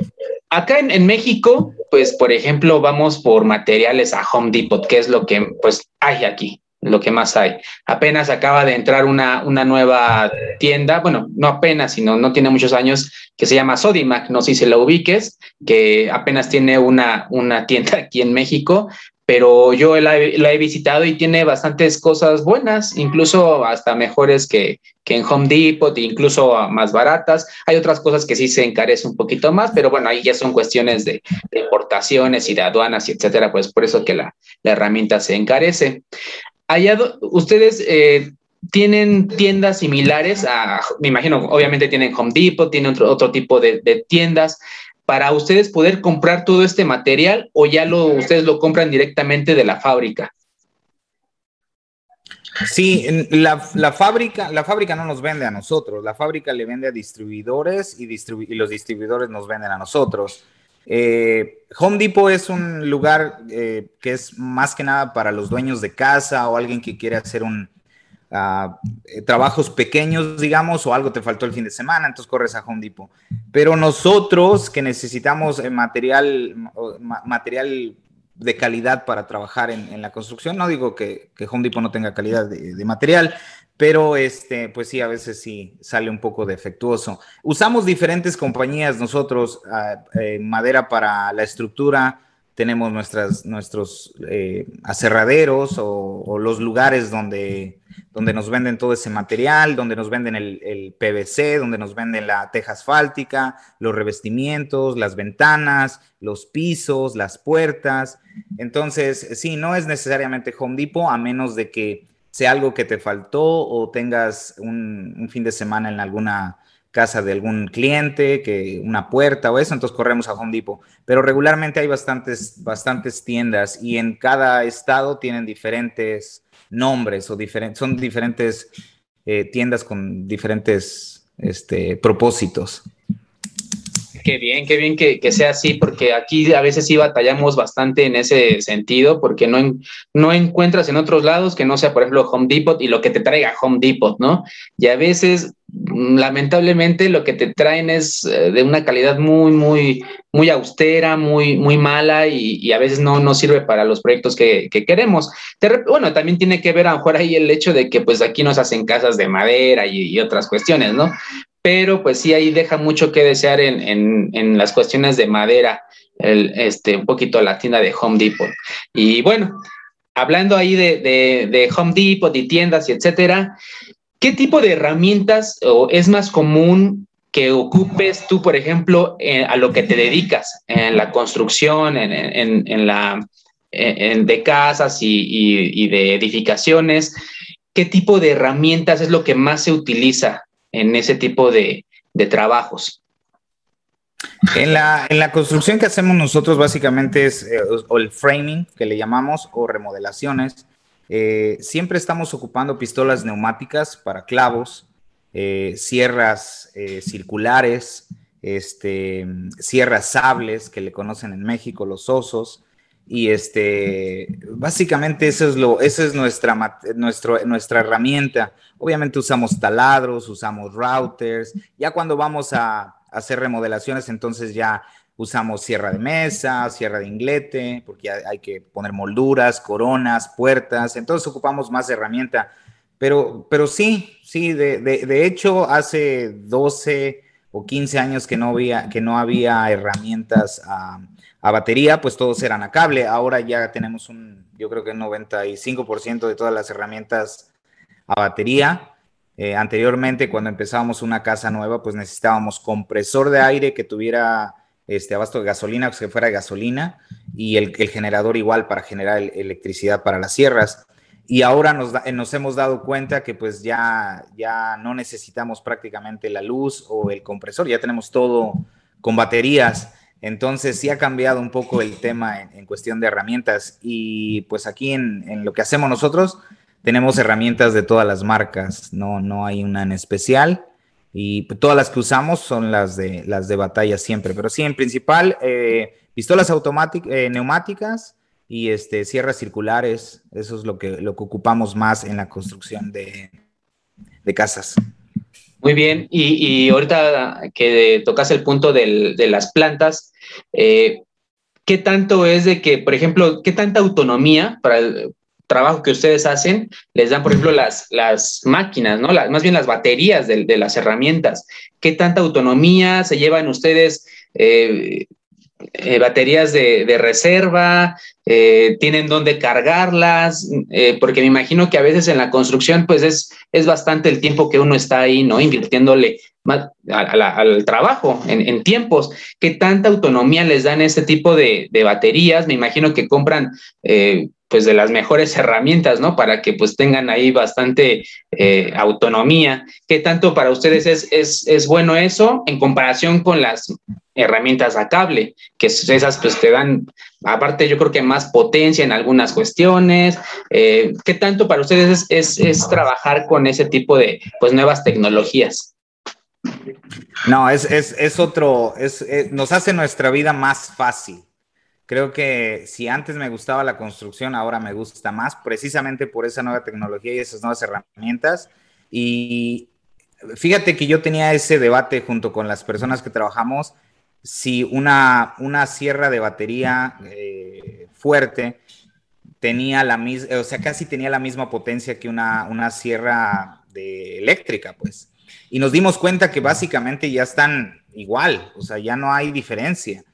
acá en, en, México, pues por ejemplo, vamos por materiales a Home Depot, que es lo que pues hay aquí lo que más hay. Apenas acaba de entrar una, una nueva tienda, bueno, no apenas, sino no tiene muchos años, que se llama Sodimac, no sé si la ubiques, que apenas tiene una, una tienda aquí en México, pero yo la, la, he visitado y tiene bastantes cosas buenas, incluso hasta mejores que, que en Home Depot, incluso más baratas. Hay otras cosas que sí se encarece un poquito más, pero bueno, ahí ya son cuestiones de, de importaciones y de aduanas y etcétera, pues por eso que la, la herramienta se encarece allá ustedes eh, tienen tiendas similares a, me imagino, obviamente tienen Home Depot, tienen otro, otro tipo de, tiendas. para ustedes poder comprar todo este material o ya lo, ustedes lo compran directamente de la fábrica? Sí, la, fábrica, la fábrica no nos vende a nosotros, la fábrica le vende a distribuidores y, los distribuidores nos venden a nosotros. Eh, Home Depot es un lugar eh, que es más que nada para los dueños de casa o alguien que quiere hacer un, eh, trabajos pequeños, digamos, o algo te faltó el fin de semana, entonces corres a Home Depot. Pero nosotros que necesitamos material, material de calidad para trabajar en, la construcción, no digo que, Home Depot no tenga calidad de, material, pero este, pues sí, a veces sí sale un poco defectuoso. Usamos diferentes compañías nosotros, ah, eh, madera para la estructura, tenemos nuestras, nuestros eh, aserraderos o, los lugares donde, donde nos venden todo ese material, donde nos venden el, PVC, donde nos venden la teja asfáltica, los revestimientos, las ventanas, los pisos, las puertas. Entonces, sí, no es necesariamente Home Depot, a menos de que sea algo que te faltó o tengas un, fin de semana en alguna casa de algún cliente, que una puerta o eso, entonces corremos a Home Depot. Pero regularmente hay bastantes, bastantes tiendas y en cada estado tienen diferentes nombres o diferentes, son diferentes eh, tiendas con diferentes este, propósitos. Qué bien, qué bien que, sea así, porque aquí a veces sí batallamos bastante en ese sentido, porque no, no encuentras en otros lados que no sea, por ejemplo, Home Depot y lo que te traiga Home Depot, ¿no? Y a veces, mm, lamentablemente, lo que te traen es eh, de una calidad muy, muy, muy austera, muy, muy mala y, a veces no, no sirve para los proyectos que, queremos. bueno, también tiene que ver a lo mejor ahí el hecho de que pues aquí nos hacen casas de madera y, y otras cuestiones, ¿no? Pero pues sí, ahí deja mucho que desear en, las cuestiones de madera, el, este, un poquito la tienda de Home Depot. Y bueno, hablando ahí de, Home Depot y tiendas y etcétera, ¿qué tipo de herramientas o es más común que ocupes tú, por ejemplo, a lo que te dedicas, en la construcción, en, la de casas y, de edificaciones? ¿Qué tipo de herramientas es lo que más se utiliza en ese tipo de, trabajos. En la, en la, construcción que hacemos nosotros básicamente es eh, o el framing, que le llamamos, o remodelaciones. Eh, siempre estamos ocupando pistolas neumáticas para clavos, eh, sierras circulares, este, sierras sables, que le conocen en México, los osos. Y este, básicamente eso es lo, esa es nuestra, nuestro, nuestra herramienta. Obviamente usamos taladros, usamos routers. Ya cuando vamos a, hacer remodelaciones, entonces ya usamos sierra de mesa, sierra de inglete, porque hay que poner molduras, coronas, puertas. Entonces ocupamos más herramienta. Pero, pero sí, sí, de, de, hecho, hace 12 o 15 años que no había, que no había herramientas a batería, pues todos eran a cable. Ahora ya tenemos un, yo creo que un 95% de todas las herramientas a batería. Eh, anteriormente, cuando empezábamos una casa nueva, pues necesitábamos compresor de aire que tuviera este abasto de gasolina, pues que fuera de gasolina, y el, generador igual para generar electricidad para las sierras. Y ahora nos, nos, hemos dado cuenta que pues ya, ya no necesitamos prácticamente la luz o el compresor, ya tenemos todo con baterías. Entonces sí ha cambiado un poco el tema en, cuestión de herramientas. Y pues aquí en, lo que hacemos nosotros tenemos herramientas de todas las marcas, no, no hay una en especial. Y todas las que usamos son las de, las de batalla siempre, pero sí en principal eh, pistolas automáticas, eh, neumáticas y este, sierras circulares, eso es lo que, lo que ocupamos más en la construcción de, de casas. Muy bien, y, y ahorita que tocas el punto del, de las plantas, eh, ¿qué tanto es de que, por ejemplo, qué tanta autonomía para el trabajo que ustedes hacen les dan, por ejemplo, las, las máquinas, ¿no? más bien las baterías de, de, las herramientas? ¿Qué tanta autonomía se llevan ustedes? Eh, eh, baterías de, reserva, eh, tienen dónde cargarlas, eh, porque me imagino que a veces en la construcción pues es, es bastante el tiempo que uno está ahí, ¿no? Invirtiéndole al trabajo en, tiempos. ¿Qué tanta autonomía les dan este tipo de, baterías? Me imagino que compran pues de las mejores herramientas, ¿no? Para que pues tengan ahí bastante autonomía. ¿Qué tanto para ustedes es, es, es bueno eso en comparación con las herramientas a cable, que esas pues te dan, aparte yo creo que más potencia en algunas cuestiones. Eh, ¿Qué tanto para ustedes es, trabajar con ese tipo de pues nuevas tecnologías? No, es, es otro, es, eh, nos hace nuestra vida más fácil. Creo que si antes me gustaba la construcción, ahora me gusta más, precisamente por esa nueva tecnología y esas nuevas herramientas. Y fíjate que yo tenía ese debate junto con las personas que trabajamos, si una, una sierra de batería eh, fuerte tenía la misma, o sea, casi tenía la misma potencia que una, una sierra de eléctrica, pues. Y nos dimos cuenta que básicamente ya están igual, o sea, ya no hay diferencia.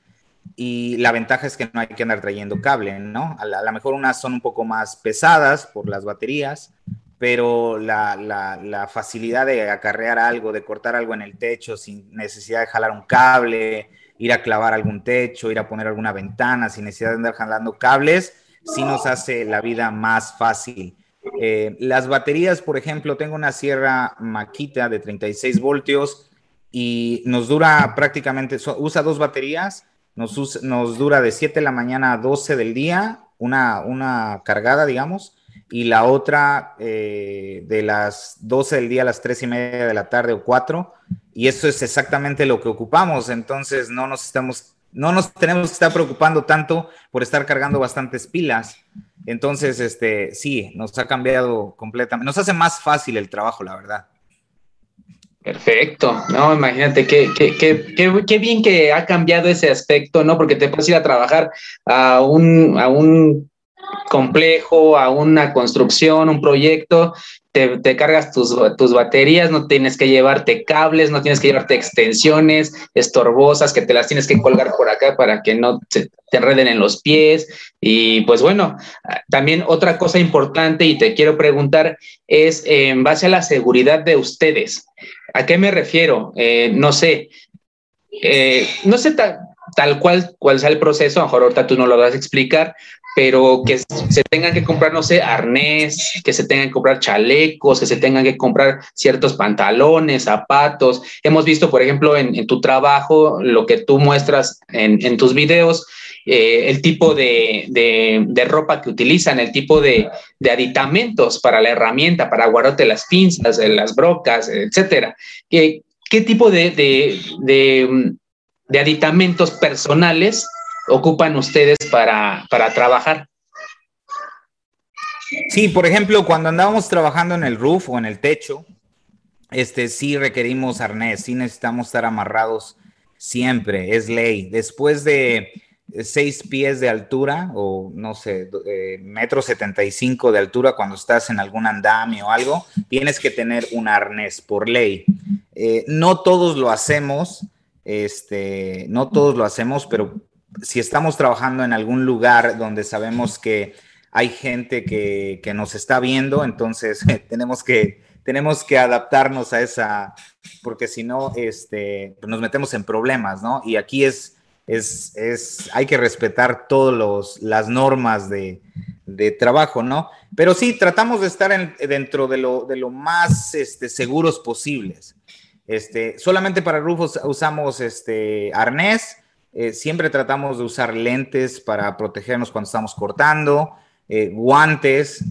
Y la ventaja es que no hay que andar trayendo cable, ¿no? A lo mejor unas son un poco más pesadas por las baterías, pero la, la, facilidad de acarrear algo, de cortar algo en el techo sin necesidad de jalar un cable, ir a clavar algún techo, ir a poner alguna ventana sin necesidad de andar jalando cables, sí nos hace la vida más fácil. Eh, las baterías, por ejemplo, tengo una sierra maquita de 36 voltios y nos dura prácticamente, usa dos baterías nos, dura de 7 de la mañana a 12 del día, una, una cargada, digamos, y la otra eh, de las 12 del día a las 3 y media de la tarde o 4, y eso es exactamente lo que ocupamos, entonces no nos estamos, no nos tenemos que estar preocupando tanto por estar cargando bastantes pilas. Entonces, este, sí, nos ha cambiado completamente, nos hace más fácil el trabajo, la verdad. Perfecto, no, imagínate qué, qué, qué, qué, bien que ha cambiado ese aspecto, ¿no? Porque te puedes ir a trabajar a un, a un complejo, a una construcción, un proyecto, te, cargas tus, tus baterías, no tienes que llevarte cables, no tienes que llevarte extensiones estorbosas que te las tienes que colgar por acá para que no te, te enreden en los pies. Y pues bueno, también otra cosa importante y te quiero preguntar es en base a la seguridad de ustedes. ¿A qué me refiero? Eh, no sé, eh, no sé tal cual cuál sea el proceso, a lo mejor ahorita tú no lo vas a explicar, pero que se tengan que comprar, no sé, arnés, que se tengan que comprar chalecos, que se tengan que comprar ciertos pantalones, zapatos. Hemos visto, por ejemplo, en, tu trabajo, lo que tú muestras en, tus videos, eh, el tipo de, de, ropa que utilizan, el tipo de, aditamentos para la herramienta, para guardarte las pinzas, eh, las brocas, etcétera. ¿Qué, qué tipo de, de, aditamentos personales ocupan ustedes para, para trabajar? Sí, por ejemplo, cuando andábamos trabajando en el roof o en el techo, este sí requerimos arnés, sí necesitamos estar amarrados siempre, es ley. Después de seis pies de altura o no sé, eh, metro setenta y cinco de altura cuando estás en algún andamio o algo, tienes que tener un arnés por ley. Eh, no todos lo hacemos, este, no todos lo hacemos, pero si estamos trabajando en algún lugar donde sabemos que hay gente que, que nos está viendo, entonces (laughs) tenemos que tenemos que adaptarnos a esa, porque si no, este, nos metemos en problemas, ¿no? Y aquí es, es, es, hay que respetar todas las normas de, de, trabajo, ¿no? Pero sí, tratamos de estar dentro de lo, de lo más este, seguros posibles. Este, solamente para rufos usamos este, arnés, eh, siempre tratamos de usar lentes para protegernos cuando estamos cortando, eh, guantes.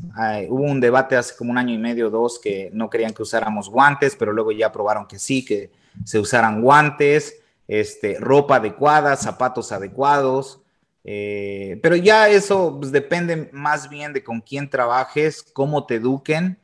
hubo un debate hace como un año y medio, dos, que no querían que usáramos guantes, pero luego ya probaron que sí, que se usaran guantes este, ropa adecuada, zapatos adecuados. Eh, pero ya eso pues, depende más bien de con quién trabajes, cómo te eduquen.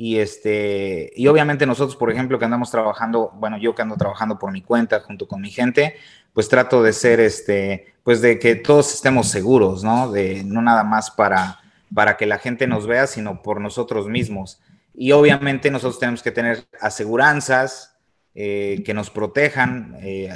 Y, este, y obviamente nosotros, por ejemplo, que andamos trabajando, bueno, yo que ando trabajando por mi cuenta junto con mi gente, pues trato de ser, este, pues de que todos estemos seguros, ¿no? De no nada más para, para que la gente nos vea, sino por nosotros mismos. Y obviamente nosotros tenemos que tener aseguranzas, eh, que nos protejan eh,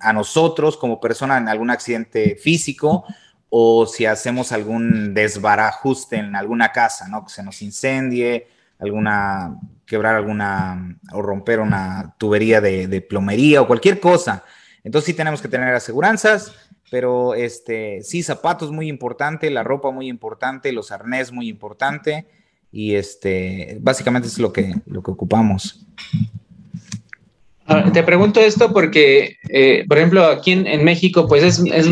a nosotros como persona en algún accidente físico o si hacemos algún desbarajuste en alguna casa, ¿no? Que se nos incendie, alguna, quebrar alguna o romper una tubería de, plomería o cualquier cosa. Entonces sí tenemos que tener aseguranzas, pero este, sí, zapatos muy importante, la ropa muy importante, los arnés muy importante y este, básicamente es lo que, lo que ocupamos. Ah, te pregunto esto porque, eh, por ejemplo, aquí en, México, pues es,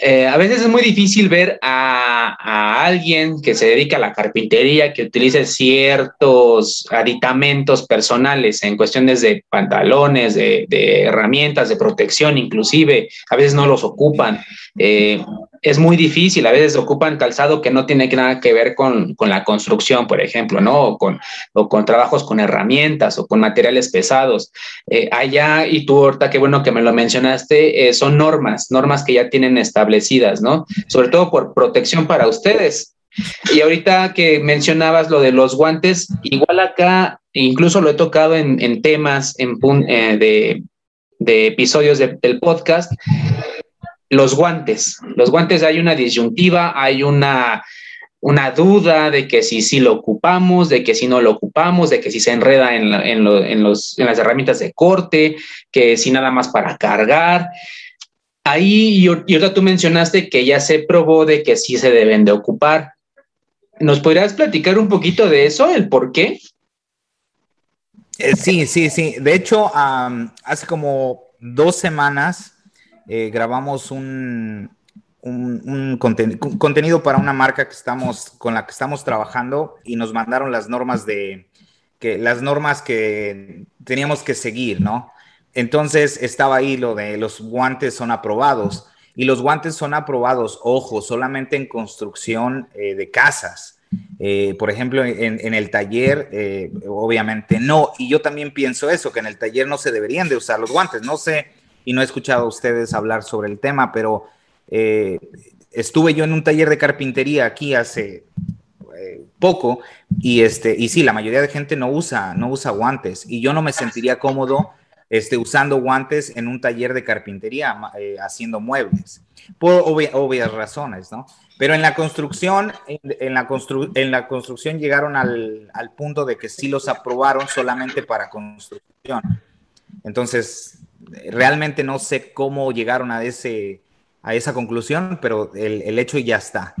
eh, a veces es muy difícil ver a, alguien que se dedica a la carpintería, que utilice ciertos aditamentos personales en cuestiones de pantalones, de, herramientas, de protección, inclusive, a veces no los ocupan. Eh, es muy difícil, a veces ocupan calzado que no tiene nada que ver con, la construcción, por ejemplo, ¿no? O con, con trabajos con herramientas o con materiales pesados. Eh, allá, y tú ahorita, qué bueno que me lo mencionaste, eh, son normas, normas que ya tienen establecidas, ¿no? Sobre todo por protección para ustedes. Y ahorita que mencionabas lo de los guantes, igual acá, incluso lo he tocado en, temas en, eh, de, de, episodios del podcast, los guantes. Los guantes hay una disyuntiva, hay una, una duda de que si sí lo ocupamos, de que si no lo ocupamos, de que si se enreda en, en, los, en las herramientas de corte, que si nada más para cargar. Ahí, y, ahorita tú mencionaste que ya se probó de que sí se deben de ocupar. ¿Nos podrías platicar un poquito de eso, el por qué? Eh, sí, sí, sí. De hecho, hace como dos semanas eh, grabamos un, un, contenido para una marca que estamos, con la que estamos trabajando y nos mandaron las normas de, que, las normas que teníamos que seguir, ¿no? Entonces estaba ahí lo de los guantes son aprobados y los guantes son aprobados, ojo, solamente en construcción eh, de casas. Eh, por ejemplo, en, en el taller, obviamente no. Y yo también pienso eso, que en el taller no se deberían de usar los guantes. No sé y no he escuchado a ustedes hablar sobre el tema, pero eh, estuve yo en un taller de carpintería aquí hace eh, poco y, este, y sí, la mayoría de gente no usa, no usa guantes y yo no me sentiría cómodo este, usando guantes en un taller de carpintería eh, haciendo muebles, por obvias razones, ¿no? Pero en la construcción, en, la, en la construcción llegaron al, al punto de que sí los aprobaron solamente para construcción. Entonces, realmente no sé cómo llegaron a, ese, a esa conclusión, pero el, hecho ya está.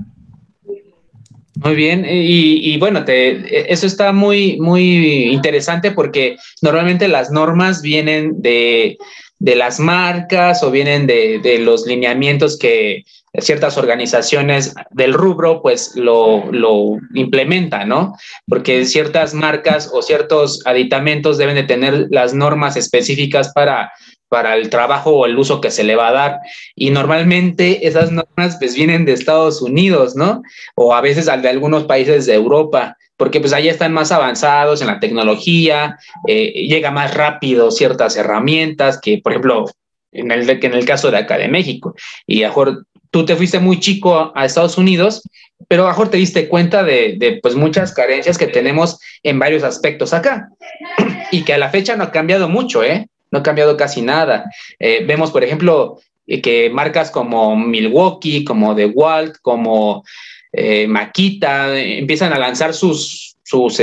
Muy bien, y, bueno, te, eso está muy, muy interesante porque normalmente las normas vienen de, las marcas o vienen de, los lineamientos que ciertas organizaciones del rubro pues lo, lo, implementan, ¿no? Porque ciertas marcas o ciertos aditamentos deben de tener las normas específicas para para el trabajo o el uso que se le va a dar. Y normalmente esas normas pues vienen de Estados Unidos, ¿no? O a veces de algunos países de Europa, porque pues allá están más avanzados en la tecnología, eh, llega más rápido ciertas herramientas que, por ejemplo, en el, en el caso de acá de México. Y a mejor tú te fuiste muy chico a Estados Unidos, pero a mejor te diste cuenta de, de, pues muchas carencias que tenemos en varios aspectos acá (clears throat) y que a la fecha no ha cambiado mucho, ¿eh? no ha cambiado casi nada. Eh, vemos, por ejemplo, eh, que marcas como Milwaukee, como The Walt, como eh, Makita, empiezan a lanzar sus, sus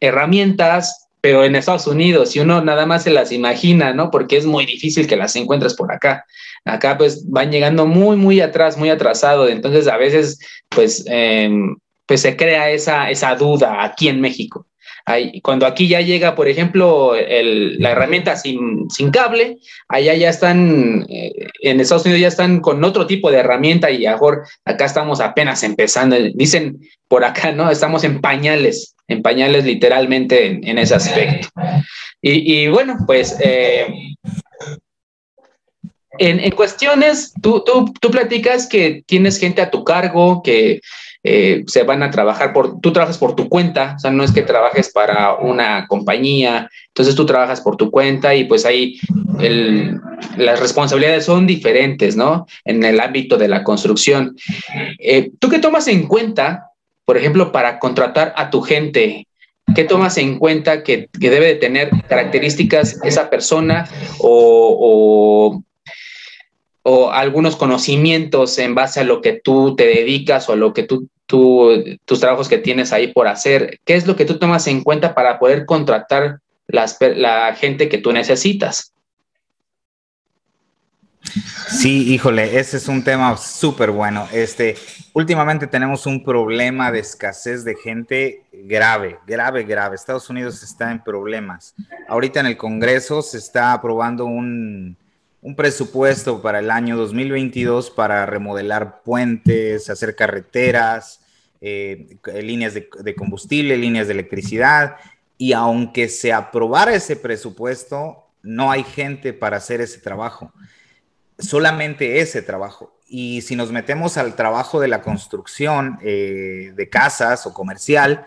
herramientas, pero en Estados Unidos, y uno nada más se las imagina, ¿no? Porque es muy difícil que las encuentres por acá. Acá pues van llegando muy, muy atrás, muy atrasado, entonces a veces pues, em, pues se crea esa, esa duda aquí en México cuando aquí ya llega, por ejemplo, la herramienta sin, cable, allá ya están, eh, en Estados Unidos ya están con otro tipo de herramienta y mejor acá estamos apenas empezando. Dicen por acá, ¿no? Estamos en pañales, en pañales literalmente en, ese aspecto. Y, bueno, pues... Eh, en, cuestiones, tú, tú, tú platicas que tienes gente a tu cargo, que eh, se van a trabajar por, tú trabajas por tu cuenta, o sea, no es que trabajes para una compañía, entonces tú trabajas por tu cuenta y pues ahí las responsabilidades son diferentes, ¿no? En el ámbito de la construcción. Eh, ¿Tú qué tomas en cuenta, por ejemplo, para contratar a tu gente? ¿Qué tomas en cuenta que, debe de tener características esa persona o, o algunos conocimientos en base a lo que tú te dedicas o a lo que tú tus trabajos que tienes ahí por hacer, ¿qué es lo que tú tomas en cuenta para poder contratar la gente que tú necesitas? Sí, híjole, ese es un tema súper bueno. Este, últimamente tenemos un problema de escasez de gente grave, grave, grave. Estados Unidos está en problemas. Ahorita en el Congreso se está aprobando un, presupuesto para el año 2022 para remodelar puentes, hacer carreteras, eh, líneas de, de combustible, líneas de electricidad. Y aunque se aprobara ese presupuesto, no hay gente para hacer ese trabajo solamente ese trabajo. Y si nos metemos al trabajo de la construcción eh, de casas o comercial,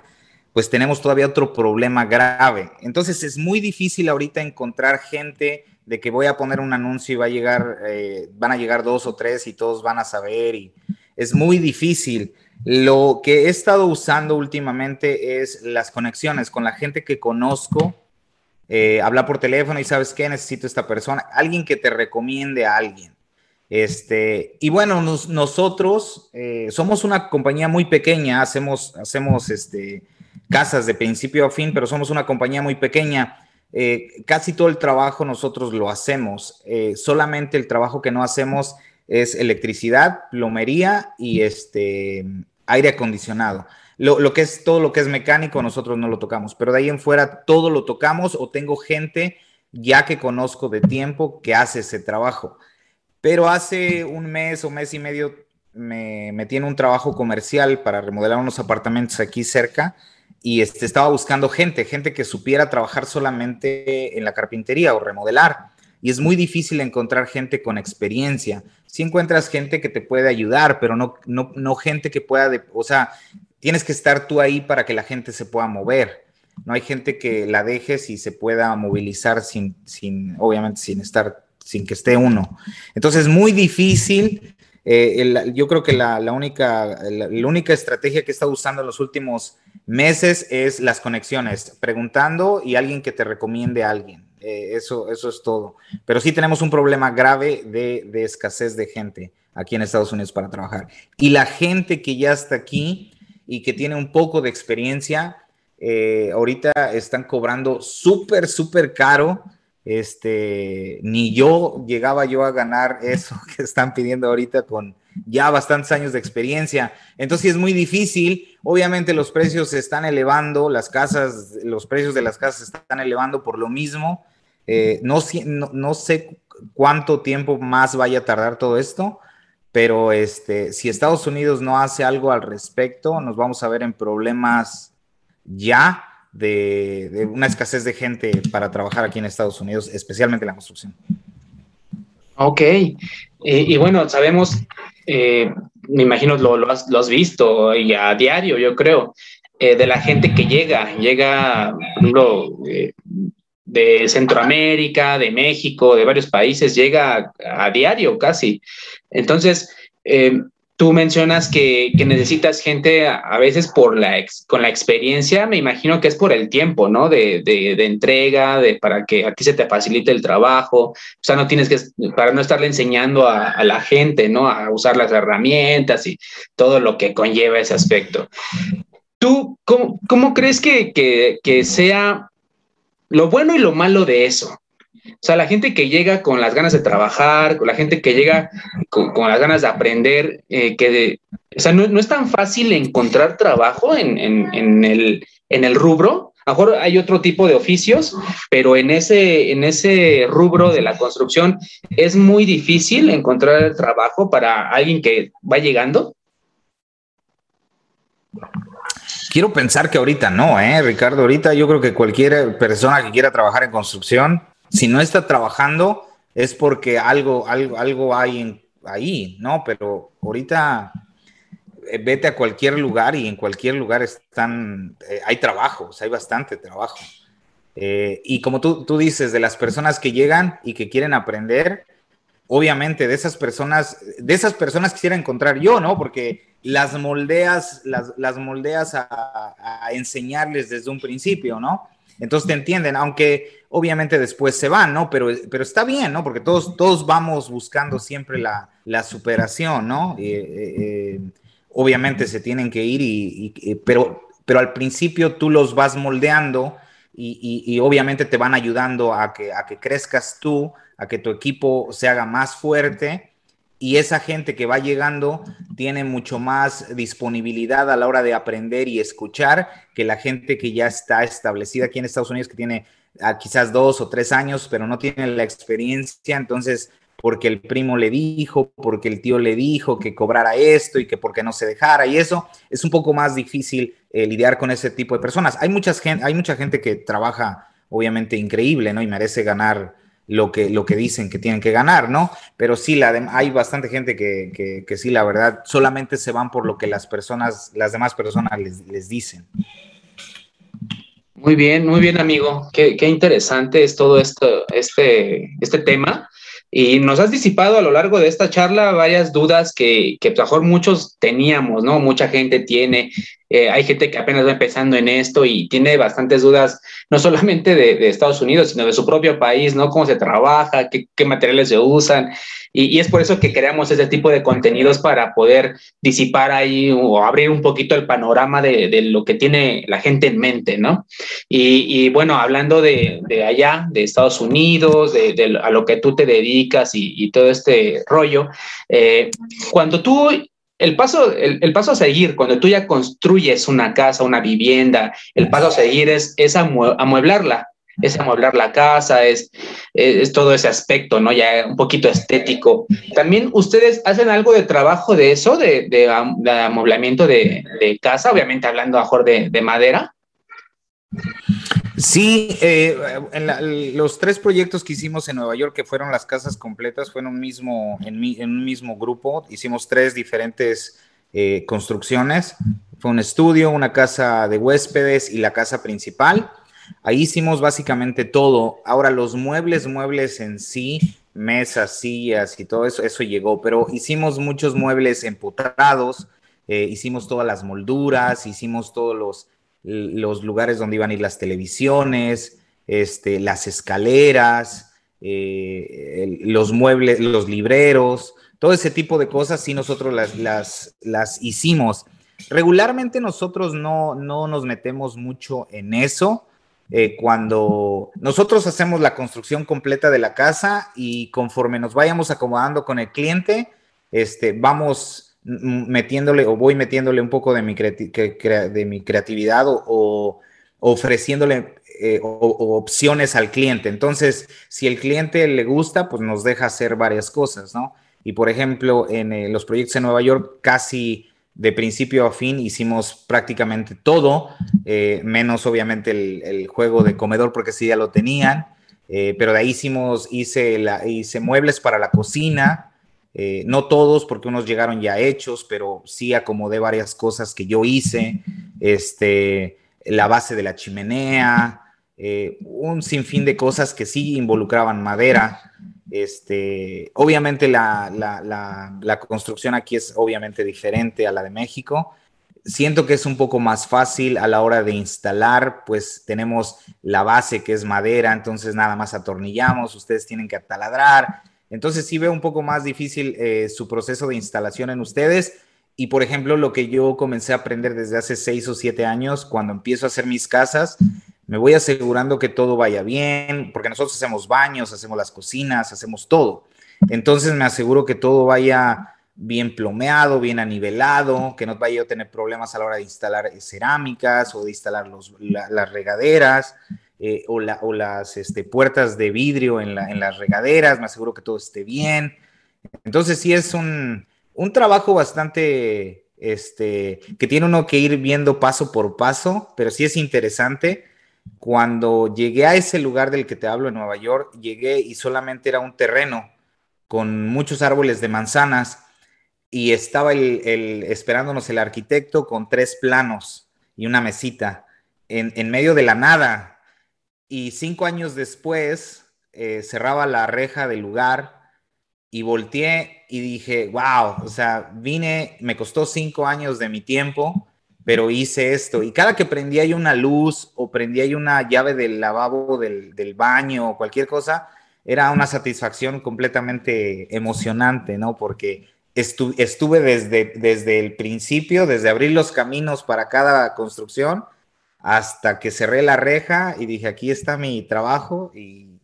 pues tenemos todavía otro problema grave. Entonces es muy difícil ahorita encontrar gente de que voy a poner un anuncio y va a llegar, eh, van a llegar dos o tres y todos van a saber y es muy difícil. Lo que he estado usando últimamente es las conexiones con la gente que conozco eh, habla por teléfono y sabes qué, necesito esta persona, alguien que te recomiende a alguien. Este, y bueno, nosotros eh, somos una compañía muy pequeña, hacemos, hacemos este, casas de principio a fin, pero somos una compañía muy pequeña. Eh, casi todo el trabajo nosotros lo hacemos. solamente el trabajo que no hacemos es electricidad, plomería y este, aire acondicionado. Lo, que es todo lo que es mecánico, nosotros no lo tocamos, pero de ahí en fuera todo lo tocamos o tengo gente ya que conozco de tiempo que hace ese trabajo. Pero hace un mes o mes y medio me metí en un trabajo comercial para remodelar unos apartamentos aquí cerca y este, estaba buscando gente, gente que supiera trabajar solamente en la carpintería o remodelar. Y es muy difícil encontrar gente con experiencia. Si encuentras gente que te puede ayudar, pero no, no, no gente que pueda, o sea, tienes que estar tú ahí para que la gente se pueda mover. No hay gente que la dejes y se pueda movilizar sin, sin obviamente, sin estar, sin que esté uno. Entonces, es muy difícil. Eh, yo creo que la, única, la, única estrategia que he estado usando en los últimos meses es las conexiones, preguntando y alguien que te recomiende a alguien. Eh, eso, eso es todo. Pero sí tenemos un problema grave de, de escasez de gente aquí en Estados Unidos para trabajar. Y la gente que ya está aquí, y que tiene un poco de experiencia, eh, ahorita están cobrando súper, súper caro. Este, ni yo llegaba yo a ganar eso (laughs) que están pidiendo ahorita con ya bastantes años de experiencia. Entonces es muy difícil. Obviamente los precios se están elevando, las casas, los precios de las casas se están elevando por lo mismo. Eh, no, sé cuánto tiempo más vaya a tardar todo esto, pero este, si Estados Unidos no hace algo al respecto, nos vamos a ver en problemas ya de, una escasez de gente para trabajar aquí en Estados Unidos, especialmente en la construcción. Ok, y, bueno, sabemos, eh, me imagino lo, lo, has, visto a diario, yo creo, eh, de la gente que llega, llega, por ejemplo, eh, de Centroamérica, de México, de varios países, llega a, diario casi. Entonces, tú mencionas que, necesitas gente a, veces por la con la experiencia, me imagino que es por el tiempo, ¿no? De, entrega, de, para que a ti se te facilite el trabajo. O sea, no tienes que, para no estarle enseñando a, la gente, ¿no? A usar las herramientas y todo lo que conlleva ese aspecto. ¿Tú cómo, cómo crees que, que sea lo bueno y lo malo de eso. O sea, la gente que llega con las ganas de trabajar, la gente que llega con, las ganas de aprender, eh, que de, o sea, no, es tan fácil encontrar trabajo en, el, en el rubro. A lo mejor hay otro tipo de oficios, pero en ese, en ese rubro de la construcción es muy difícil encontrar trabajo para alguien que va llegando. Quiero pensar que ahorita no, ¿eh, Ricardo? Ahorita yo creo que cualquier persona que quiera trabajar en construcción, si no está trabajando, es porque algo, algo, algo hay ahí, ¿no? Pero ahorita eh, vete a cualquier lugar y en cualquier lugar están, eh, hay trabajo, hay bastante trabajo. Eh, y como tú, tú dices, de las personas que llegan y que quieren aprender, obviamente de esas personas, de esas personas quisiera encontrar yo, ¿no? Porque las moldeas, las, las moldeas a, enseñarles desde un principio, ¿no? Entonces te entienden, aunque obviamente después se van, ¿no? Pero, pero está bien, ¿no? Porque todos, todos vamos buscando siempre la, la superación, ¿no? Eh, eh, obviamente se tienen que ir, y, pero, pero al principio tú los vas moldeando y, y, obviamente te van ayudando a que, a que crezcas tú, a que tu equipo se haga más fuerte y esa gente que va llegando tiene mucho más disponibilidad a la hora de aprender y escuchar que la gente que ya está establecida aquí en Estados Unidos, que tiene ah, quizás dos o tres años, pero no tiene la experiencia, entonces porque el primo le dijo, porque el tío le dijo que cobrara esto y que porque no se dejara y eso, es un poco más difícil eh, lidiar con ese tipo de personas. Hay, muchas hay mucha gente que trabaja obviamente increíble, ¿no? Y merece ganar lo que, lo que dicen que tienen que ganar, ¿no? Pero sí, la hay bastante gente que, que, sí, la verdad, solamente se van por lo que las personas, las demás personas les, dicen. Muy bien, muy bien, amigo. Qué, qué interesante es todo esto, este, este tema. Y nos has disipado a lo largo de esta charla varias dudas que, que mejor muchos teníamos, ¿no? Mucha gente tiene, eh, hay gente que apenas va empezando en esto y tiene bastantes dudas, no solamente de, Estados Unidos, sino de su propio país, ¿no? Cómo se trabaja, qué, qué materiales se usan. Y, es por eso que creamos ese tipo de contenidos para poder disipar ahí o abrir un poquito el panorama de, de lo que tiene la gente en mente, ¿no? Y, y bueno, hablando de, de, allá, de Estados Unidos, de, a lo que tú te dedicas y, y todo este rollo, eh, cuando tú el paso, el, paso a seguir, cuando tú ya construyes una casa, una vivienda, el paso a seguir es, es amueblarla, es amueblar la casa, es, es, todo ese aspecto, ¿no? Ya un poquito estético. También ustedes hacen algo de trabajo de eso, de, de, amueblamiento de, casa, obviamente hablando mejor de, de madera. Sí, eh, los tres proyectos que hicimos en Nueva York, que fueron las casas completas, fue en un mismo, en, un mismo grupo. Hicimos tres diferentes eh, construcciones. Fue un estudio, una casa de huéspedes y la casa principal. Ahí hicimos básicamente todo. Ahora los muebles, muebles en sí, mesas, sillas y todo eso, eso llegó, pero hicimos muchos muebles empotrados, eh, hicimos todas las molduras, hicimos todos los los lugares donde iban a ir las televisiones, este, las escaleras, eh, los muebles, los libreros, todo ese tipo de cosas, sí nosotros las, las, hicimos. Regularmente nosotros no, no nos metemos mucho en eso. Eh, cuando nosotros hacemos la construcción completa de la casa y conforme nos vayamos acomodando con el cliente, este, vamos metiéndole o voy metiéndole un poco de mi, de mi creatividad o, ofreciéndole eh, opciones al cliente. Entonces, si el cliente le gusta, pues nos deja hacer varias cosas, ¿no? Y por ejemplo, en eh, los proyectos en Nueva York, casi de principio a fin hicimos prácticamente todo, eh, menos obviamente el, juego de comedor porque sí ya lo tenían, pero de ahí hicimos, hice, hice muebles para la cocina, eh, no todos, porque unos llegaron ya hechos, pero sí acomodé varias cosas que yo hice, este, la base de la chimenea, eh, un sinfín de cosas que sí involucraban madera. Este, obviamente la, la, construcción aquí es obviamente diferente a la de México. Siento que es un poco más fácil a la hora de instalar, pues tenemos la base que es madera, entonces nada más atornillamos, ustedes tienen que ataladrar, entonces sí veo un poco más difícil eh, su proceso de instalación en ustedes. Y por ejemplo, lo que yo comencé a aprender desde hace seis o siete años, cuando empiezo a hacer mis casas, me voy asegurando que todo vaya bien, porque nosotros hacemos baños, hacemos las cocinas, hacemos todo. Entonces me aseguro que todo vaya bien plomeado, bien anivelado, que no vaya a tener problemas a la hora de instalar cerámicas o de instalar las regaderas. Eh, o, las este, puertas de vidrio en, las regaderas, me aseguro que todo esté bien. Entonces sí es un, trabajo bastante, este, que tiene uno que ir viendo paso por paso, pero sí es interesante. Cuando llegué a ese lugar del que te hablo en Nueva York, llegué y solamente era un terreno con muchos árboles de manzanas y estaba el, esperándonos el arquitecto con tres planos y una mesita en, en medio de la nada y cinco años después eh, cerraba la reja del lugar y volteé y dije, wow, o sea, vine, me costó cinco años de mi tiempo, pero hice esto. Y cada que prendía yo una luz o prendía yo una llave del lavabo del, baño o cualquier cosa, era una satisfacción completamente emocionante, ¿no? Porque estuve desde, desde el principio, desde abrir los caminos para cada construcción hasta que cerré la reja y dije, aquí está mi trabajo y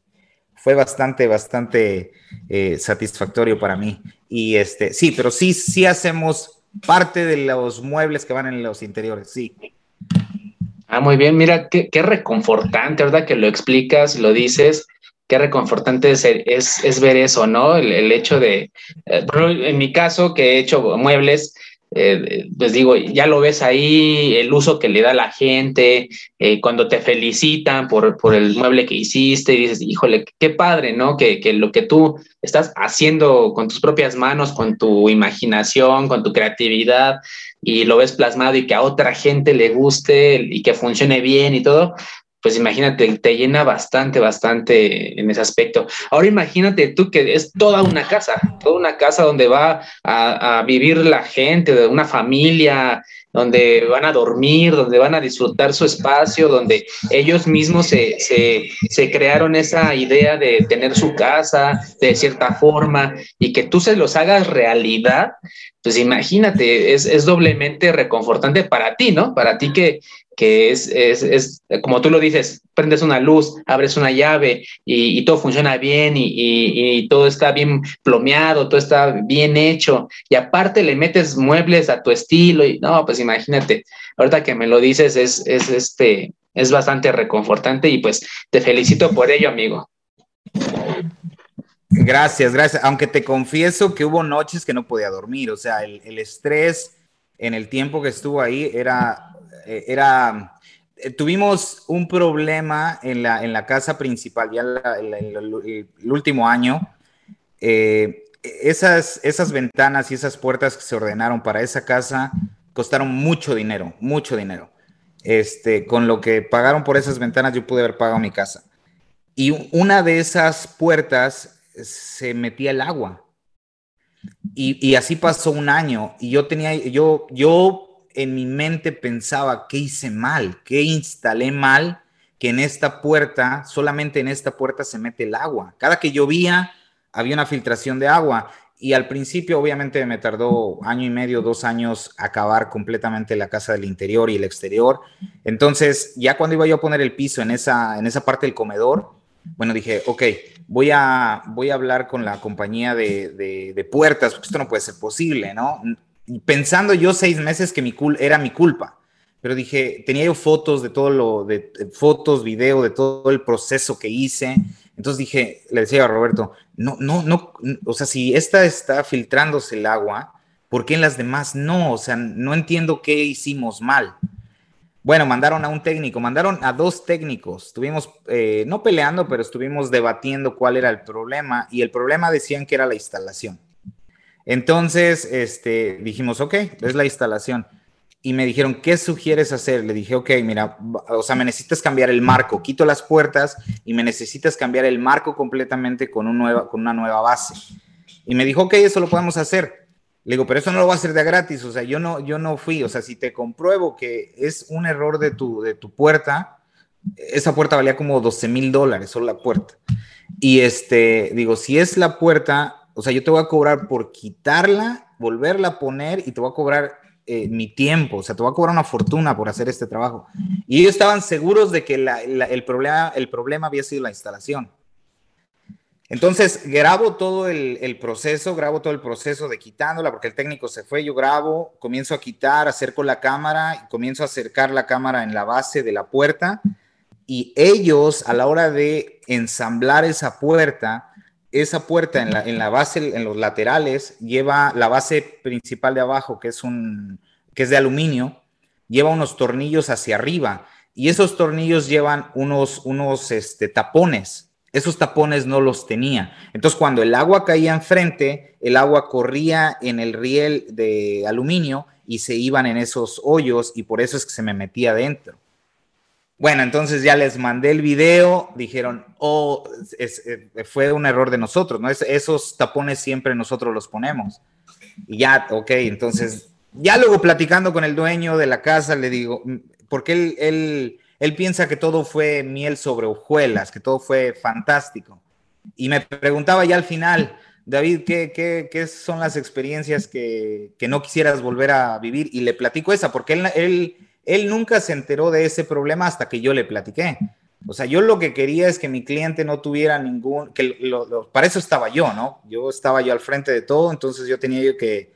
fue bastante, bastante eh, satisfactorio para mí. Y este, sí, pero sí, sí hacemos parte de los muebles que van en los interiores, sí. Ah, muy bien, mira, qué, qué reconfortante, ¿verdad? Que lo explicas, lo dices, qué reconfortante es, es, ver eso, ¿no? El, hecho de, eh, en mi caso, que he hecho muebles, eh, pues digo, ya lo ves ahí, el uso que le da la gente, eh, cuando te felicitan por, por, el mueble que hiciste y dices, híjole, qué padre, ¿no? Que, que, lo que tú estás haciendo con tus propias manos, con tu imaginación, con tu creatividad, y lo ves plasmado y que a otra gente le guste y que funcione bien y todo, pues imagínate, te llena bastante, bastante en ese aspecto. Ahora imagínate tú que es toda una casa, toda una casa donde va a, vivir la gente, de una familia, donde van a dormir, donde van a disfrutar su espacio, donde ellos mismos se, se, crearon esa idea de tener su casa de cierta forma y que tú se los hagas realidad, pues imagínate, es, es doblemente reconfortante para ti, ¿no? Para ti que, que es, es, es, como tú lo dices, prendes una luz, abres una llave y, todo funciona bien y, todo está bien plomeado, todo está bien hecho y aparte le metes muebles a tu estilo y no, pues imagínate, ahorita que me lo dices es, es, este, es bastante reconfortante y pues te felicito por ello, amigo. Gracias, gracias. Aunque te confieso que hubo noches que no podía dormir, o sea, el, el estrés en el tiempo que estuvo ahí era eh, era, eh, tuvimos un problema en la, en la casa principal, ya el, último año. Eh, esas, esas ventanas y esas puertas que se ordenaron para esa casa costaron mucho dinero, mucho dinero. Este, con lo que pagaron por esas ventanas, yo pude haber pagado mi casa. Y una de esas puertas se metía el agua. Y, así pasó un año. Y yo tenía, yo, yo en mi mente pensaba, ¿qué hice mal? ¿Qué instalé mal? Que en esta puerta, solamente en esta puerta se mete el agua. Cada que llovía, había una filtración de agua. Y al principio, obviamente, me tardó año y medio, dos años acabar completamente la casa del interior y el exterior. Entonces, ya cuando iba yo a poner el piso en esa, en esa parte del comedor, bueno, dije, ok, voy a, voy a hablar con la compañía de, de, puertas, porque esto no puede ser posible, ¿no? pensando yo seis meses que mi cul era mi culpa. Pero dije, tenía yo fotos de todo lo, de, fotos, video, de todo el proceso que hice. Entonces dije, le decía a Roberto, no, no, no, o sea, si esta está filtrándose el agua, ¿por qué en las demás no? O sea, no entiendo qué hicimos mal. Bueno, mandaron a un técnico, mandaron a dos técnicos. Estuvimos, eh, no peleando, pero estuvimos debatiendo cuál era el problema y el problema decían que era la instalación. Entonces, este, dijimos, ok, es la instalación. Y me dijeron, ¿qué sugieres hacer? Le dije, ok, mira, o sea, me necesitas cambiar el marco, quito las puertas y me necesitas cambiar el marco completamente con, un nueva, con una nueva base. Y me dijo, ok, eso lo podemos hacer. Le digo, pero eso no lo voy a hacer de gratis, o sea, yo no, yo no fui, o sea, si te compruebo que es un error de tu, de tu puerta, esa puerta valía como 12 mil dólares, solo la puerta. Y este, digo, si es la puerta, o sea, yo te voy a cobrar por quitarla, volverla a poner y te voy a cobrar eh, mi tiempo, o sea, te voy a cobrar una fortuna por hacer este trabajo. Y ellos estaban seguros de que el, problema, el problema había sido la instalación. Entonces, grabo todo el, proceso, grabo todo el proceso de quitándola, porque el técnico se fue, yo grabo, comienzo a quitar, acerco la cámara, y comienzo a acercar la cámara en la base de la puerta, y ellos, a la hora de ensamblar esa puerta, esa puerta en la, en la, base, en los laterales, lleva la base principal de abajo, que es, un, que es de aluminio, lleva unos tornillos hacia arriba y esos tornillos llevan unos, unos este, tapones. Esos tapones no los tenía. Entonces, cuando el agua caía enfrente, el agua corría en el riel de aluminio y se iban en esos hoyos y por eso es que se me metía adentro. Bueno, entonces ya les mandé el video, dijeron, oh, eh, fue un error de nosotros, ¿no? esos tapones siempre nosotros los ponemos. Y ya, ok, entonces, ya luego platicando con el dueño de la casa, le digo, mm, porque él, él piensa que todo fue miel sobre hojuelas, que todo fue fantástico. Y me preguntaba ya al final, David, ¿qué, qué, qué son las experiencias que, que, no quisieras volver a vivir? Y le platico esa, porque él, él él nunca se enteró de ese problema hasta que yo le platiqué. O sea, yo lo que quería es que mi cliente no tuviera ningún, que para eso estaba yo, ¿no? Yo estaba yo al frente de todo, entonces yo tenía yo que,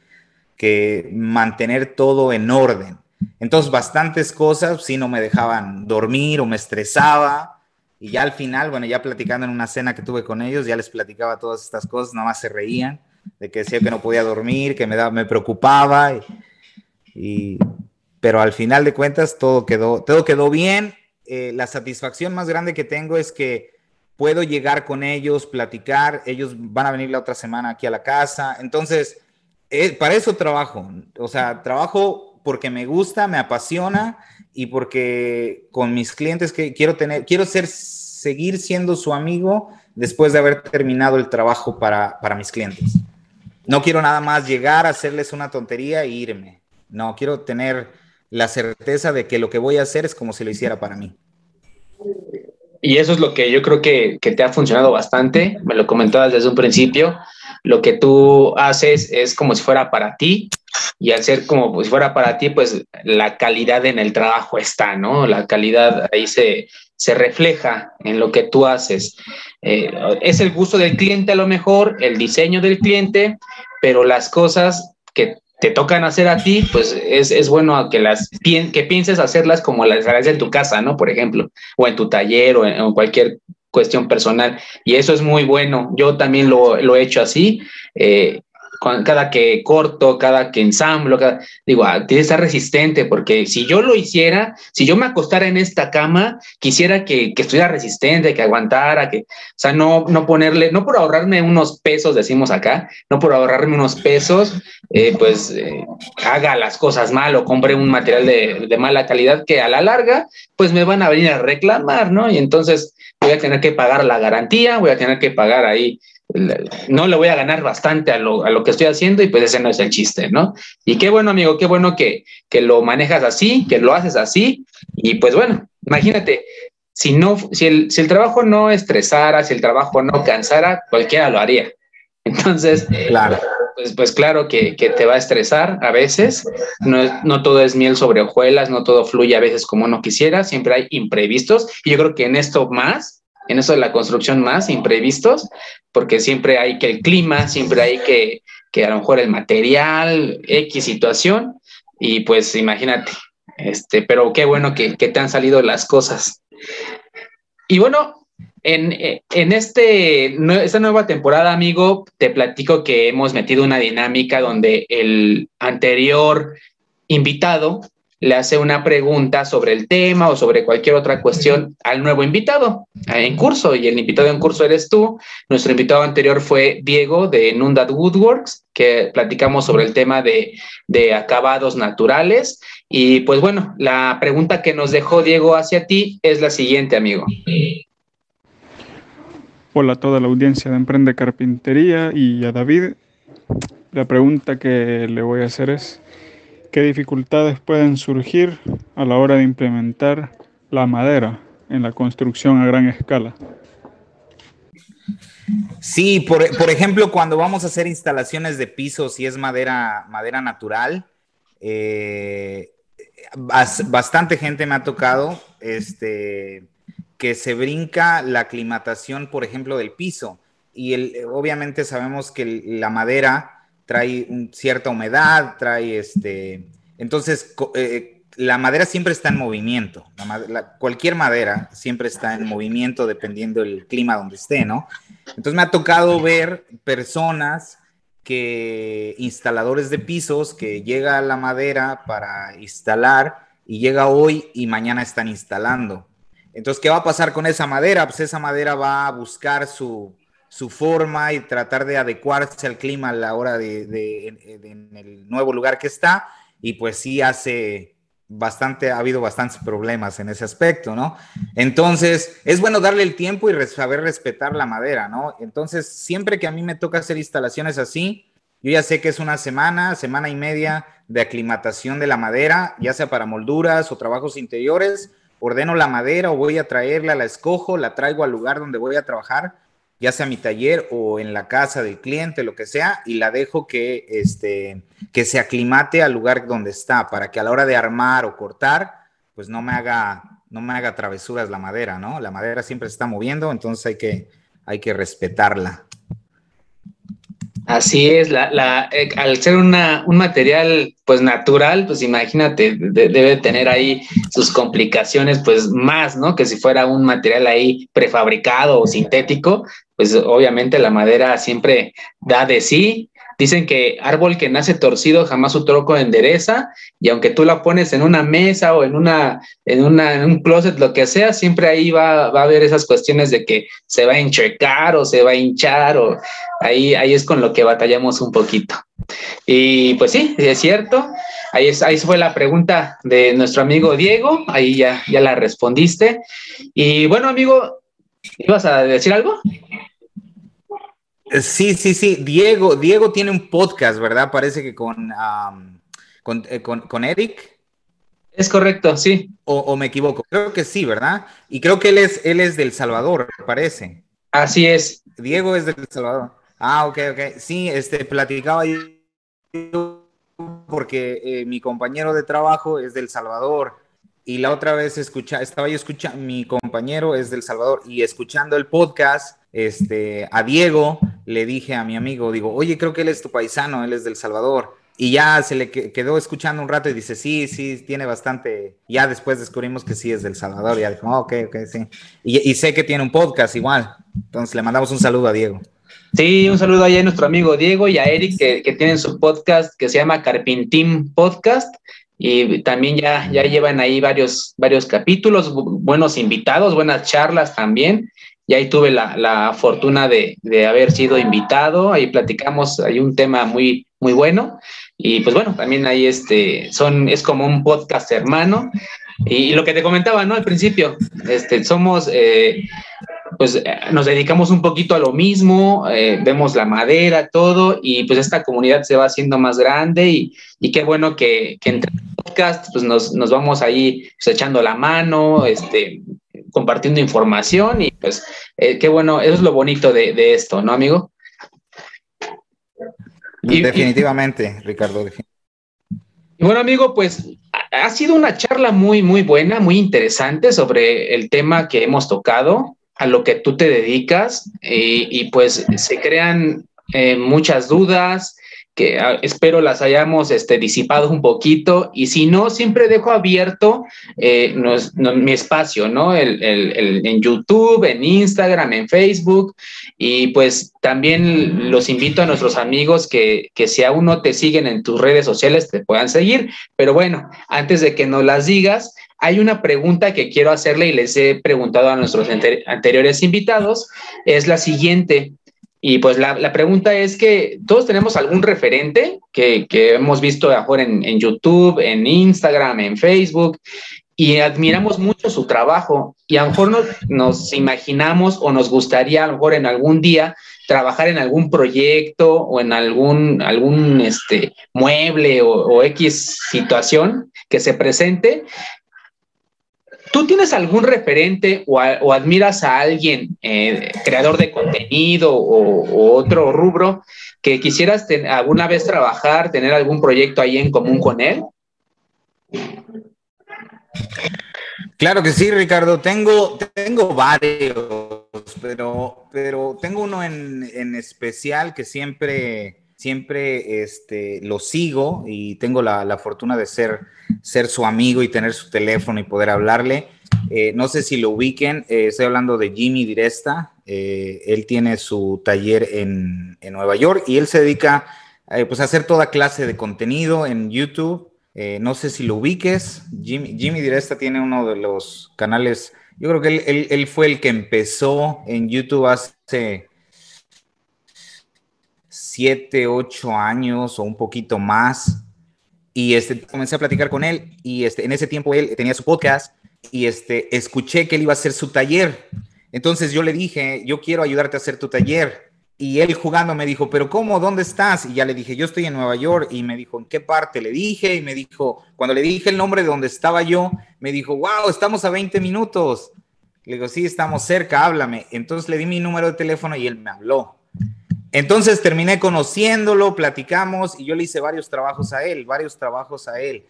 que mantener todo en orden. Entonces, bastantes cosas sí no me dejaban dormir o me estresaba. Y ya al final, bueno, ya platicando en una cena que tuve con ellos, ya les platicaba todas estas cosas, nada más se reían de que decía que no podía dormir, que me, da, me preocupaba. Y, pero al final de cuentas todo quedó, todo quedó bien. Eh, la satisfacción más grande que tengo es que puedo llegar con ellos, platicar, ellos van a venir la otra semana aquí a la casa. Entonces, eh, para eso trabajo. O sea, trabajo porque me gusta, me apasiona y porque con mis clientes que quiero tener, quiero ser, seguir siendo su amigo después de haber terminado el trabajo para, para mis clientes. No quiero nada más llegar a hacerles una tontería e irme. No, quiero tener la certeza de que lo que voy a hacer es como si lo hiciera para mí. Y eso es lo que yo creo que, que te ha funcionado bastante. Me lo comentabas desde un principio. Lo que tú haces es como si fuera para ti y al ser como si fuera para ti, pues la calidad en el trabajo está, ¿no? La calidad ahí se, se refleja en lo que tú haces. Eh, es el gusto del cliente a lo mejor, el diseño del cliente, pero las cosas que te tocan hacer a ti, pues es, es bueno que las que pienses hacerlas como las harás en tu casa, ¿no? Por ejemplo, o en tu taller o en, cualquier cuestión personal. Y eso es muy bueno. Yo también lo, lo he hecho así. Eh, cada que corto, cada que ensamblo, digo, ah, tiene que estar resistente, porque si yo lo hiciera, si yo me acostara en esta cama, quisiera que, que estuviera resistente, que aguantara, que, o sea, no, no ponerle, no por ahorrarme unos pesos, decimos acá, no por ahorrarme unos pesos, eh, pues eh, haga las cosas mal o compre un material de, de mala calidad que a la larga, pues me van a venir a reclamar, ¿no? Y entonces voy a tener que pagar la garantía, voy a tener que pagar ahí no le voy a ganar bastante a lo, a lo, que estoy haciendo y pues ese no es el chiste, ¿no? Y qué bueno, amigo, qué bueno que, que lo manejas así, que lo haces así y pues bueno, imagínate, si, no, si, el, si el trabajo no estresara, si el trabajo no cansara, cualquiera lo haría. Entonces, claro. Pues, pues claro que, que, te va a estresar a veces, no, no todo es miel sobre hojuelas, no todo fluye a veces como uno quisiera, siempre hay imprevistos y yo creo que en esto más, en eso de la construcción más imprevistos, porque siempre hay que el clima, siempre hay que, que a lo mejor el material, X situación, y pues imagínate, este, pero qué bueno que, que te han salido las cosas. Y bueno, en, en, este, esta nueva temporada, amigo, te platico que hemos metido una dinámica donde el anterior invitado le hace una pregunta sobre el tema o sobre cualquier otra cuestión al nuevo invitado en curso y el invitado en curso eres tú. Nuestro invitado anterior fue Diego de Nundat Woodworks, que platicamos sobre el tema de, de acabados naturales. Y pues bueno, la pregunta que nos dejó Diego hacia ti es la siguiente, amigo. Hola a toda la audiencia de Emprende Carpintería y a David. La pregunta que le voy a hacer es, ¿Qué dificultades pueden surgir a la hora de implementar la madera en la construcción a gran escala? Sí, por, ejemplo, cuando vamos a hacer instalaciones de pisos y es madera, madera natural, eh, bastante gente me ha tocado este, que se brinca la aclimatación, por ejemplo, del piso. Y el, obviamente sabemos que la madera trae cierta humedad, trae este... Entonces, eh, la madera siempre está en movimiento. cualquier madera siempre está en movimiento dependiendo del clima donde esté, ¿no? Entonces me ha tocado ver personas que, instaladores de pisos, que llega la madera para instalar y llega hoy y mañana están instalando. Entonces, ¿qué va a pasar con esa madera? Pues esa madera va a buscar su, su forma y tratar de adecuarse al clima a la hora de, en el nuevo lugar que está. Y pues sí hace bastante, ha habido bastantes problemas en ese aspecto, ¿no? Entonces, es bueno darle el tiempo y saber respetar la madera, ¿no? Entonces, siempre que a mí me toca hacer instalaciones así, yo ya sé que es una semana, semana y media de aclimatación de la madera, ya sea para molduras o trabajos interiores, ordeno la madera o voy a traerla, la escojo, la traigo al lugar donde voy a trabajar ya sea mi taller o en la casa del cliente, lo que sea, y la dejo que, este, que se aclimate al lugar donde está, para que a la hora de armar o cortar, pues no me haga, no me haga travesuras la madera, ¿no? La madera siempre se está moviendo, entonces hay que, hay que respetarla. Así es, la, la, eh, al ser una, un material pues natural, pues imagínate, debe tener ahí sus complicaciones pues más, ¿no? Que si fuera un material ahí prefabricado o sintético, pues obviamente la madera siempre da de sí Dicen que árbol que nace torcido jamás su troco endereza y aunque tú la pones en una mesa o en una en, una, en un closet, lo que sea, siempre ahí va, va, a haber esas cuestiones de que se va a enchecar o se va a hinchar o ahí, ahí es con lo que batallamos un poquito. Y pues sí, es cierto. Ahí, es, ahí fue la pregunta de nuestro amigo Diego, ahí ya, ya la respondiste. Y bueno, amigo, ¿ibas a decir algo? Sí, sí, sí. Diego, Diego tiene un podcast, ¿verdad? Parece que con, eh, con, con, Eric. Es correcto, sí. O, me equivoco. Creo que sí, ¿verdad? Y creo que él es, él es del Salvador, parece. Así es. Diego es del Salvador. Ah, ok, ok. Sí, este, platicaba yo porque eh, mi compañero de trabajo es del Salvador y la otra vez escucha, estaba yo escuchando, mi compañero es del Salvador y escuchando el podcast este, a Diego, le dije a mi amigo, digo, oye, creo que él es tu paisano, él es del Salvador. Y ya se le quedó escuchando un rato y dice, sí, sí, tiene bastante. Ya después descubrimos que sí es del Salvador. Y ya dijo, ok, ok, sí. Y, sé que tiene un podcast igual. Entonces le mandamos un saludo a Diego. Sí, un saludo ahí a nuestro amigo Diego y a Eric que, que tienen su podcast que se llama Carpintín Podcast y también ya, ya llevan ahí varios, varios capítulos, buenos invitados, buenas charlas también y ahí tuve la, fortuna de, haber sido invitado, ahí platicamos, hay un tema muy, muy bueno, y pues bueno, también ahí este, son, es como un podcast hermano, y, lo que te comentaba, ¿no? Al principio, este, somos, eh, pues eh, nos dedicamos un poquito a lo mismo, eh, vemos la madera, todo, y pues esta comunidad se va haciendo más grande y, y qué bueno que, que entre podcast, pues nos, nos vamos ahí pues, echando la mano, este, compartiendo información y pues eh, qué bueno, eso es lo bonito de, esto, ¿no, amigo? Definitivamente, Ricardo. Y bueno, amigo, pues ha sido una charla muy, muy buena, muy interesante sobre el tema que hemos tocado, a lo que tú te dedicas, y, pues se crean eh, muchas dudas, que ah, espero las hayamos este, disipado un poquito y si no, siempre dejo abierto eh, mi espacio, ¿no? El, en YouTube, en Instagram, en Facebook y pues también los invito a nuestros amigos que, que si aún no te siguen en tus redes sociales te puedan seguir, pero bueno, antes de que nos las digas, hay una pregunta que quiero hacerle y les he preguntado a nuestros anteriores invitados, es la siguiente. Y pues la, pregunta es que todos tenemos algún referente que, hemos visto afuera en, en, YouTube, en Instagram, en Facebook, y admiramos mucho su trabajo. Y a lo mejor nos, imaginamos o nos gustaría a lo mejor en algún día trabajar en algún proyecto o en algún, algún este, mueble o, o X situación que se presente ¿Tú tienes algún referente o, admiras a alguien, eh, creador de contenido o, otro rubro, que quisieras alguna vez trabajar, tener algún proyecto ahí en común con él? Claro que sí, Ricardo. Tengo, tengo varios, pero, pero tengo uno en, en especial que siempre siempre este, lo sigo y tengo la, fortuna de ser, ser su amigo y tener su teléfono y poder hablarle. Eh, no sé si lo ubiquen, eh, estoy hablando de Jimmy Diresta, eh, él tiene su taller en, Nueva York y él se dedica pues a hacer toda clase de contenido en YouTube. no sé si lo ubiques, Jimmy, Jimmy, Diresta tiene uno de los canales, yo creo que él, él fue el que empezó en YouTube hace siete, ocho años o un poquito más. Y este, comencé a platicar con él y este, en ese tiempo él tenía su podcast y este, escuché que él iba a hacer su taller. Entonces yo le dije, yo quiero ayudarte a hacer tu taller. Y él jugando me dijo, pero ¿cómo? ¿Dónde estás? Y ya le dije, yo estoy en Nueva York. Y me dijo, ¿en qué parte? Le dije y me dijo, cuando le dije el nombre de donde estaba yo, me dijo, wow, estamos a 20 minutos. Le digo, sí, estamos cerca, háblame. Entonces le di mi número de teléfono y él me habló. Entonces terminé conociéndolo, platicamos y yo le hice varios trabajos a él, varios trabajos a él.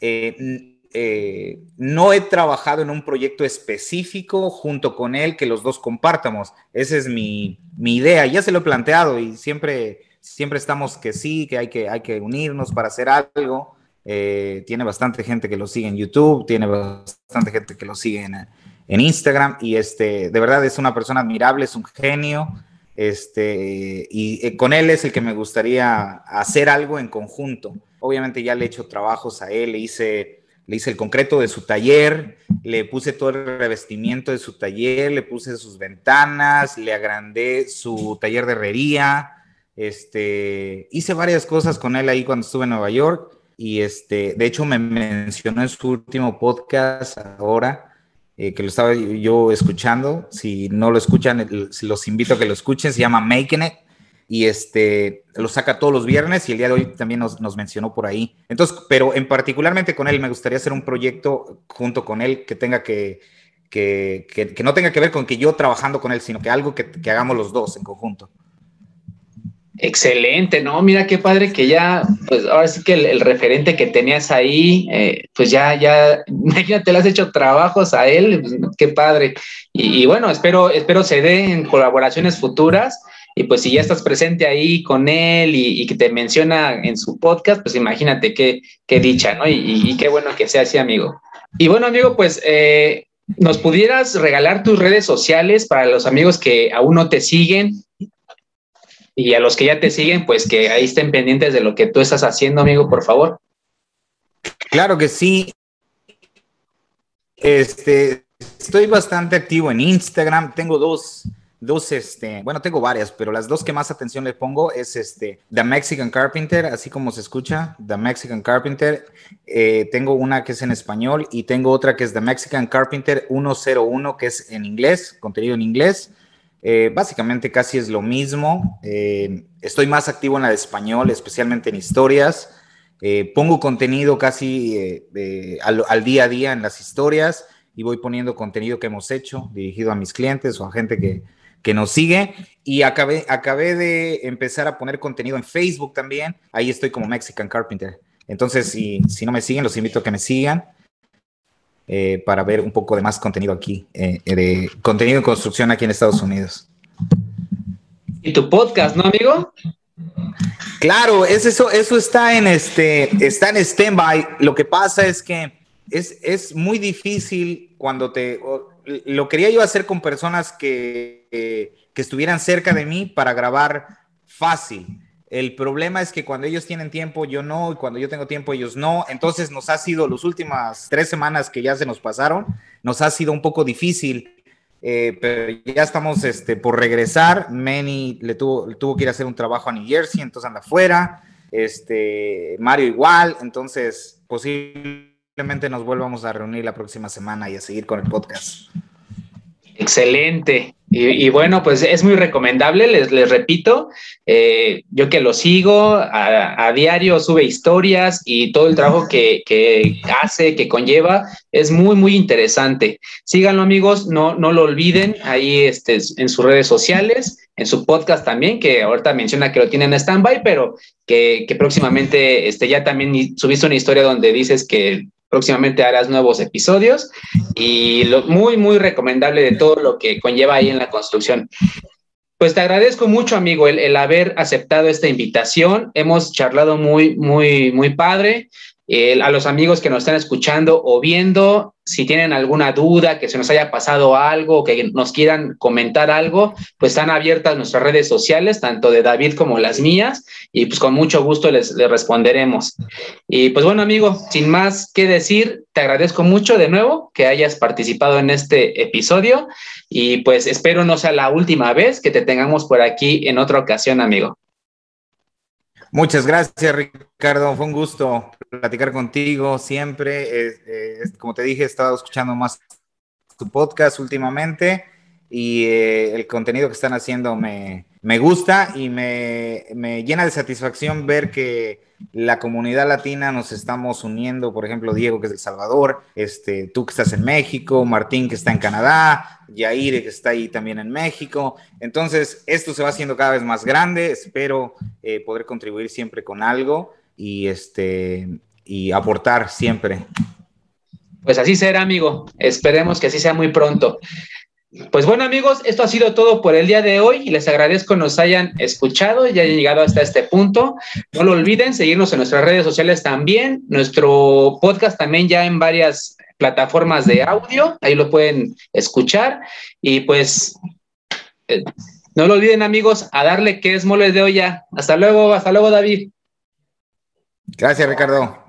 Eh, eh, no he trabajado en un proyecto específico junto con él que los dos compartamos. Esa es mi, idea. Ya se lo he planteado y siempre, siempre estamos que sí, que hay que, hay que unirnos para hacer algo. Eh, tiene bastante gente que lo sigue en YouTube, tiene bastante gente que lo sigue en, en Instagram y este, de verdad es una persona admirable, es un genio. Este, y eh, con él es el que me gustaría hacer algo en conjunto. Obviamente ya le he hecho trabajos a él, le hice, le hice el concreto de su taller, le puse todo el revestimiento de su taller, le puse sus ventanas, le agrandé su taller de herrería, este, hice varias cosas con él ahí cuando estuve en Nueva York y este, de hecho me mencionó en su último podcast ahora eh, que lo estaba yo escuchando. Si no lo escuchan, los invito a que lo escuchen. Se llama Making It y este lo saca todos los viernes y el día de hoy también nos, nos, mencionó por ahí. Entonces, pero en particularmente con él me gustaría hacer un proyecto junto con él que tenga que, que, que, no tenga que ver con que yo trabajando con él, sino que algo que, que hagamos los dos en conjunto. Excelente, ¿no? Mira qué padre que ya, pues ahora sí que el, referente que tenías ahí, eh, pues ya, ya, (laughs) imagínate, le has hecho trabajos a él, pues, qué padre. Y, bueno, espero, espero se dé en colaboraciones futuras. Y pues si ya estás presente ahí con él y, que te menciona en su podcast, pues imagínate qué, qué dicha, ¿no? Y, qué bueno que sea así, amigo. Y bueno, amigo, pues eh, nos pudieras regalar tus redes sociales para los amigos que aún no te siguen y a los que ya te siguen, pues que ahí estén pendientes de lo que tú estás haciendo, amigo, por favor. Claro que sí. Este, estoy bastante activo en Instagram. Tengo dos, dos, este, bueno, tengo varias, pero las dos que más atención le pongo es este, The Mexican Carpenter, así como se escucha, The Mexican Carpenter. Eh, tengo una que es en español y tengo otra que es The Mexican Carpenter 101, que es en inglés, contenido en inglés. Eh, básicamente casi es lo mismo. Eh, estoy más activo en la de español, especialmente en historias. Eh, pongo contenido casi al, día a día en las historias y voy poniendo contenido que hemos hecho dirigido a mis clientes o a gente que, que nos sigue. Y acabé, acabé de empezar a poner contenido en Facebook también. Ahí estoy como Mexican Carpenter. Entonces, si, si no me siguen, los invito a que me sigan. Eh, para ver un poco de más contenido aquí, eh, de contenido de construcción aquí en Estados Unidos. ¿Y tu podcast, no, amigo? Claro, es eso, eso está en este, está en stand-by. Lo que pasa es que es, es muy difícil cuando te, lo quería yo hacer con personas que, que estuvieran cerca de mí para grabar fácil el problema es que cuando ellos tienen tiempo, yo no, y cuando yo tengo tiempo, ellos no. Entonces nos ha sido, las últimas tres semanas que ya se nos pasaron, nos ha sido un poco difícil, eh, pero ya estamos este, por regresar. Manny le tuvo, tuvo que ir a hacer un trabajo a New Jersey, entonces anda afuera. Este, Mario igual, entonces posiblemente nos volvamos a reunir la próxima semana y a seguir con el podcast. Excelente. Y, bueno, pues es muy recomendable, les, repito, eh, yo que lo sigo a, diario, sube historias y todo el trabajo que, que, hace, que conlleva, es muy, muy interesante. Síganlo amigos, no, no lo olviden ahí este, en sus redes sociales, en su podcast también, que ahorita menciona que lo tienen en stand-by, pero que, que, próximamente este, ya también subiste una historia donde dices que próximamente harás nuevos episodios y lo, muy, muy recomendable de todo lo que conlleva ahí en la construcción. Pues te agradezco mucho, amigo, el, el haber aceptado esta invitación. Hemos charlado muy, muy, muy padre a los amigos que nos están escuchando o viendo, si tienen alguna duda, que se nos haya pasado algo, que nos quieran comentar algo, pues están abiertas nuestras redes sociales, tanto de David como las mías, y pues con mucho gusto les, les responderemos. Y pues bueno, amigo, sin más que decir, te agradezco mucho de nuevo que hayas participado en este episodio y pues espero no sea la última vez que te tengamos por aquí en otra ocasión, amigo. Muchas gracias, Ricardo. Fue un gusto platicar contigo siempre. como te dije, he estado escuchando más tu podcast últimamente y eh, el contenido que están haciendo me, me gusta y me, me, llena de satisfacción ver que la comunidad latina nos estamos uniendo, por ejemplo, Diego que es de El Salvador, este, tú que estás en México, Martín que está en Canadá, Yair que está ahí también en México. Entonces, esto se va haciendo cada vez más grande, espero eh, poder contribuir siempre con algo y, este, y aportar siempre. Pues así será, amigo. Esperemos que así sea muy pronto. Pues bueno, amigos, esto ha sido todo por el día de hoy y les agradezco nos hayan escuchado y hayan llegado hasta este punto. No lo olviden, seguirnos en nuestras redes sociales también. Nuestro podcast también ya en varias plataformas de audio, ahí lo pueden escuchar. Y pues eh, no lo olviden, amigos, a darle que es moles de olla. Hasta luego, hasta luego, David. Gracias, Ricardo.